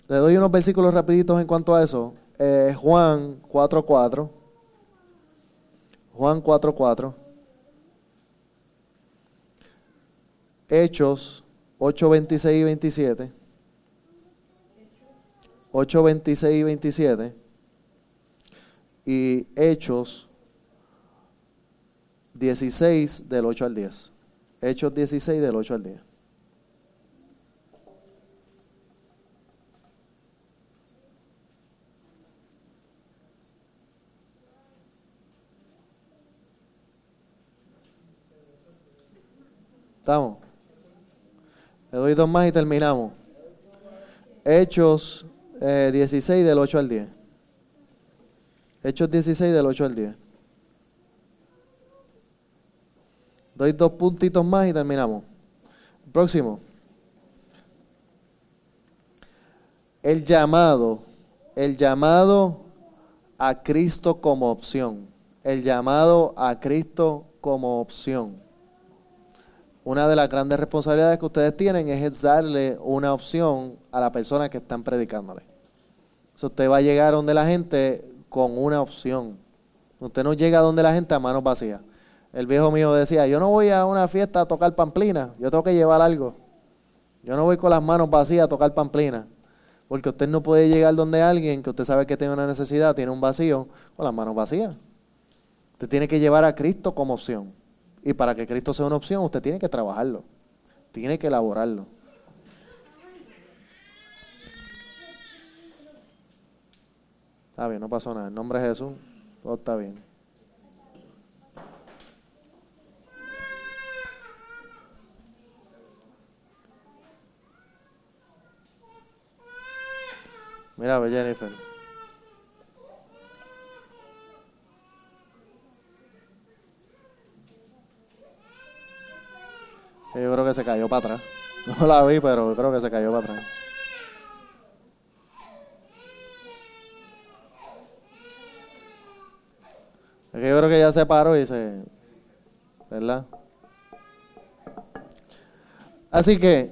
Le doy unos versículos rapiditos en cuanto a eso. Eh, Juan 4.4. Juan 4.4. Hechos 8.26 y 27. 8.26 y 27. Y Hechos 16 del 8 al 10. Hechos 16 del 8 al 10. ¿Estamos? Le doy dos más y terminamos. Hechos eh, 16 del 8 al 10. Hechos 16 del 8 al 10. Doy dos puntitos más y terminamos. Próximo. El llamado, el llamado a Cristo como opción. El llamado a Cristo como opción. Una de las grandes responsabilidades que ustedes tienen es darle una opción a la persona que están predicándole. Usted va a llegar donde la gente con una opción. Usted no llega donde la gente a manos vacías. El viejo mío decía, yo no voy a una fiesta a tocar pamplina, yo tengo que llevar algo. Yo no voy con las manos vacías a tocar pamplina. Porque usted no puede llegar donde alguien que usted sabe que tiene una necesidad, tiene un vacío, con las manos vacías. Usted tiene que llevar a Cristo como opción. Y para que Cristo sea una opción, usted tiene que trabajarlo. Tiene que elaborarlo. Está bien, no pasó nada. En nombre de Jesús, todo está bien. Mira, Jennifer. Yo creo que se cayó para atrás. No la vi, pero creo que se cayó para atrás. Yo creo que ya se paró y se... ¿Verdad? Así que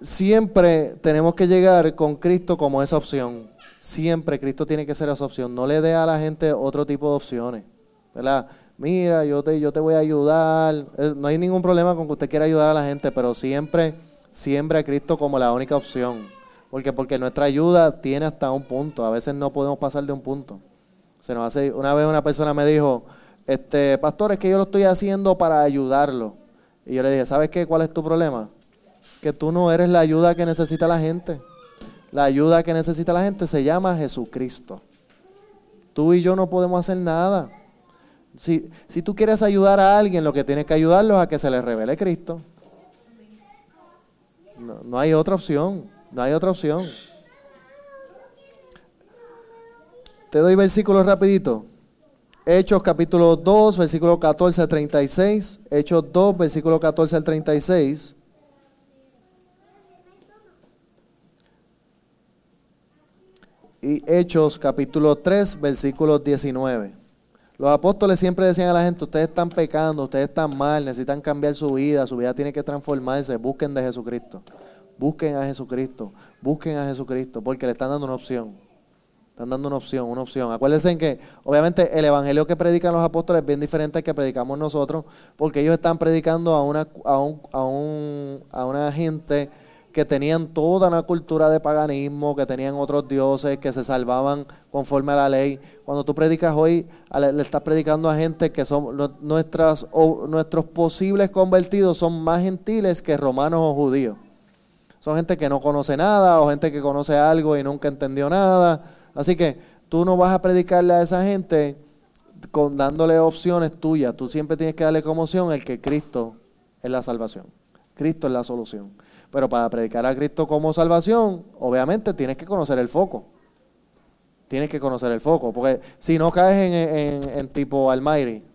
siempre tenemos que llegar con Cristo como esa opción. Siempre Cristo tiene que ser esa opción. No le dé a la gente otro tipo de opciones. ¿Verdad? Mira, yo te, yo te voy a ayudar. No hay ningún problema con que usted quiera ayudar a la gente, pero siempre, siempre a Cristo como la única opción. Porque, porque nuestra ayuda tiene hasta un punto. A veces no podemos pasar de un punto. Se nos hace, una vez una persona me dijo, este, pastor, es que yo lo estoy haciendo para ayudarlo. Y yo le dije, ¿sabes qué? ¿Cuál es tu problema? Que tú no eres la ayuda que necesita la gente. La ayuda que necesita la gente se llama Jesucristo. Tú y yo no podemos hacer nada. Si, si tú quieres ayudar a alguien, lo que tienes que ayudarlo es a que se le revele Cristo. No, no hay otra opción. No hay otra opción. Te doy versículos rapidito. Hechos capítulo 2, versículo 14 al 36. Hechos 2, versículo 14 al 36. Y Hechos capítulo 3, versículo 19. Los apóstoles siempre decían a la gente, ustedes están pecando, ustedes están mal, necesitan cambiar su vida, su vida tiene que transformarse, busquen de Jesucristo. Busquen a Jesucristo, busquen a Jesucristo, porque le están dando una opción. Están dando una opción, una opción. Acuérdense en que, obviamente, el evangelio que predican los apóstoles es bien diferente al que predicamos nosotros, porque ellos están predicando a una, a un, a un, a una gente que tenían toda una cultura de paganismo, que tenían otros dioses, que se salvaban conforme a la ley. Cuando tú predicas hoy, le, estás predicando a gente que son nu- nuestras, nuestros posibles convertidos son más gentiles que romanos o judíos. Son gente que no conoce nada o gente que conoce algo y nunca entendió nada. Así que tú no vas a predicarle a esa gente con, dándole opciones tuyas. Tú siempre tienes que darle como opción el que Cristo es la salvación. Cristo es la solución. Pero para predicar a Cristo como salvación, obviamente tienes que conocer el foco. Tienes que conocer el foco. Porque si no caes en, en- tipo Almighty,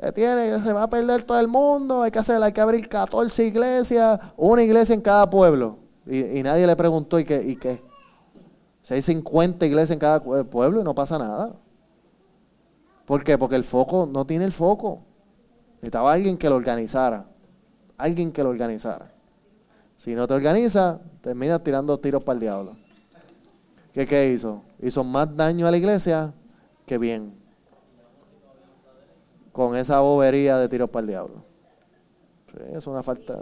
se, tiene, se va a perder todo el mundo, hay que hacer, hay que abrir 14 iglesias, una iglesia en cada pueblo. Y, y nadie le preguntó, ¿y qué? ¿Y qué? Si hay 50 iglesias en cada pue- pueblo y no pasa nada. ¿Por qué? Porque el foco no tiene el foco. Necesitaba alguien que lo organizara. Alguien que lo organizara. Si no te organiza, terminas tirando tiros para el diablo. ¿Qué, ¿Qué hizo? Hizo más daño a la iglesia que bien. Con esa bobería de tiros para el diablo. Es una falta,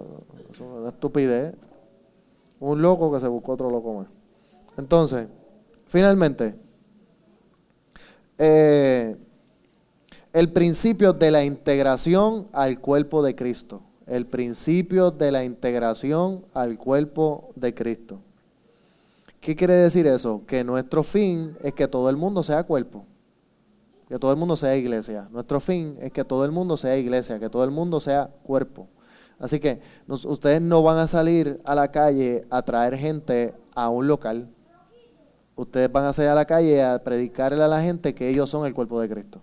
es una estupidez. Un loco que se buscó otro loco más. Entonces, finalmente, eh, el principio de la integración al cuerpo de Cristo. El principio de la integración al cuerpo de Cristo. ¿Qué quiere decir eso? Que nuestro fin es que todo el mundo sea cuerpo. Que todo el mundo sea iglesia. Nuestro fin es que todo el mundo sea iglesia, que todo el mundo sea cuerpo. Así que ustedes no van a salir a la calle a traer gente a un local. Ustedes van a salir a la calle a predicarle a la gente que ellos son el cuerpo de Cristo.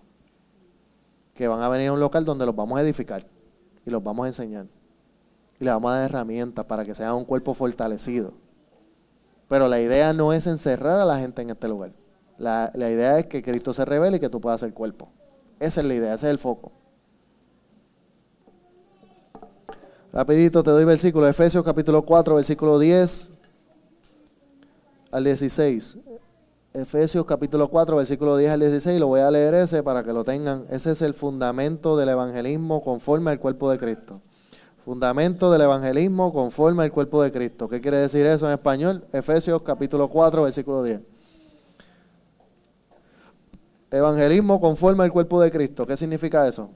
Que van a venir a un local donde los vamos a edificar y los vamos a enseñar. Y les vamos a dar herramientas para que sean un cuerpo fortalecido. Pero la idea no es encerrar a la gente en este lugar. La, la idea es que Cristo se revele y que tú puedas ser cuerpo. Esa es la idea, ese es el foco. Rapidito te doy versículo, Efesios capítulo 4, versículo 10 al 16. Efesios capítulo 4, versículo 10 al 16, lo voy a leer ese para que lo tengan. Ese es el fundamento del evangelismo conforme al cuerpo de Cristo. Fundamento del evangelismo conforme al cuerpo de Cristo. ¿Qué quiere decir eso en español? Efesios capítulo 4, versículo 10. Evangelismo conforme al cuerpo de Cristo. ¿Qué significa eso?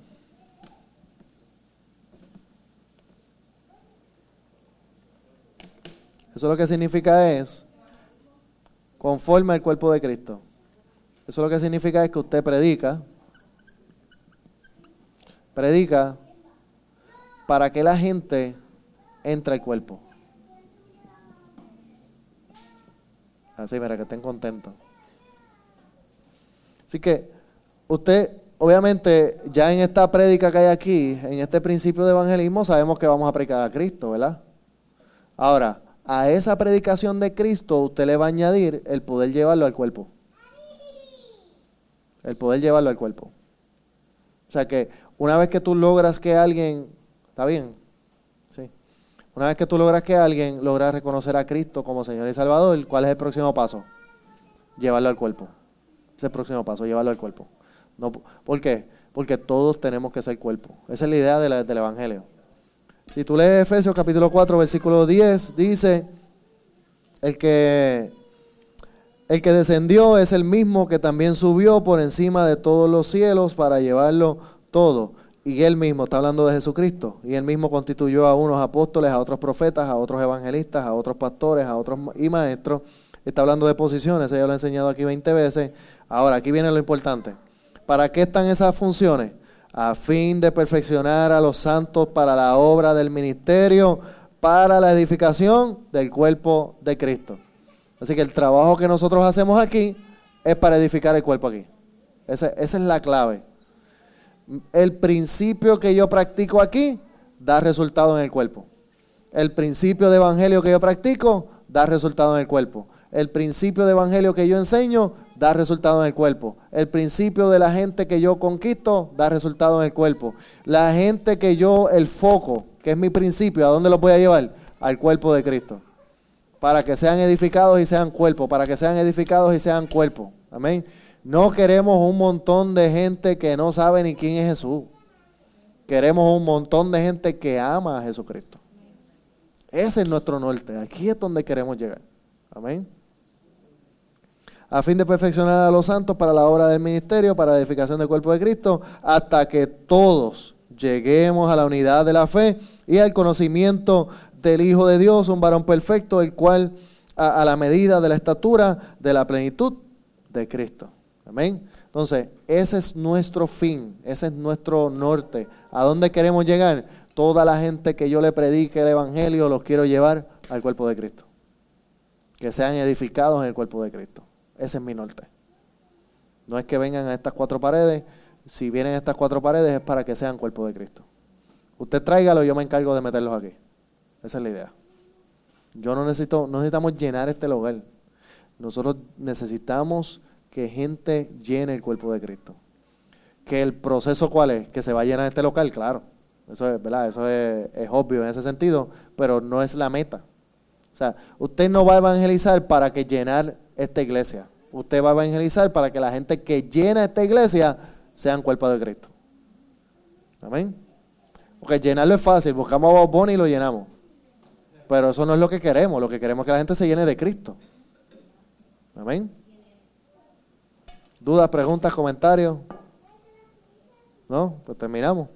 Eso lo que significa es conforme al cuerpo de Cristo. Eso lo que significa es que usted predica, predica para que la gente entre al cuerpo. Así, mira, que estén contentos. Así que usted, obviamente, ya en esta prédica que hay aquí, en este principio de evangelismo, sabemos que vamos a predicar a Cristo, ¿verdad? Ahora, a esa predicación de Cristo usted le va a añadir el poder llevarlo al cuerpo. El poder llevarlo al cuerpo. O sea que una vez que tú logras que alguien, ¿está bien? Sí. Una vez que tú logras que alguien logra reconocer a Cristo como Señor y Salvador, ¿cuál es el próximo paso? Llevarlo al cuerpo. Ese es el próximo paso, llevarlo al cuerpo. No, ¿Por qué? Porque todos tenemos que ser cuerpo. Esa es la idea del Evangelio. Si tú lees Efesios capítulo 4, versículo 10, dice, el que, el que descendió es el mismo que también subió por encima de todos los cielos para llevarlo todo. Y él mismo, está hablando de Jesucristo, y él mismo constituyó a unos apóstoles, a otros profetas, a otros evangelistas, a otros pastores, a otros y maestros. Está hablando de posiciones, ella lo ha enseñado aquí 20 veces. Ahora, aquí viene lo importante. ¿Para qué están esas funciones? A fin de perfeccionar a los santos para la obra del ministerio, para la edificación del cuerpo de Cristo. Así que el trabajo que nosotros hacemos aquí es para edificar el cuerpo aquí. Esa, es la clave. El principio que yo practico aquí da resultado en el cuerpo. El principio de evangelio que yo practico da resultado en el cuerpo. El principio de evangelio que yo enseño da resultado en el cuerpo. El principio de la gente que yo conquisto da resultado en el cuerpo. La gente que yo, el foco, que es mi principio, ¿a dónde lo voy a llevar? Al cuerpo de Cristo. Para que sean edificados y sean cuerpo. Para que sean edificados y sean cuerpo. Amén. No queremos un montón de gente que no sabe ni quién es Jesús. Queremos un montón de gente que ama a Jesucristo. Ese es nuestro norte. Aquí es donde queremos llegar. Amén. A fin de perfeccionar a los santos para la obra del ministerio, para la edificación del cuerpo de Cristo, hasta que todos lleguemos a la unidad de la fe y al conocimiento del Hijo de Dios, un varón perfecto, el cual a, a la medida de la estatura de la plenitud de Cristo. Amén. Entonces, ese es nuestro fin, ese es nuestro norte. ¿A dónde queremos llegar? Toda la gente que yo le predique el Evangelio los quiero llevar al cuerpo de Cristo. Que sean edificados en el cuerpo de Cristo. Ese es mi norte. No es que vengan a estas cuatro paredes. Si vienen a estas cuatro paredes es para que sean cuerpo de Cristo. Usted tráigalo yo me encargo de meterlos aquí. Esa es la idea. Yo no necesito, no necesitamos llenar este lugar. Nosotros necesitamos que gente llene el cuerpo de Cristo. Que el proceso cuál es? Que se va a llenar este local, claro. Eso es, ¿verdad? Eso es, es obvio en ese sentido, pero no es la meta. O sea, usted no va a evangelizar para que llenar esta iglesia. Usted va a evangelizar para que la gente que llena esta iglesia sean cuerpo de Cristo. Amén. Porque llenarlo es fácil, buscamos a Bob Bunny y lo llenamos. Pero eso no es lo que queremos, lo que queremos es que la gente se llene de Cristo. Amén. ¿Dudas, preguntas, comentarios? ¿No? Pues terminamos.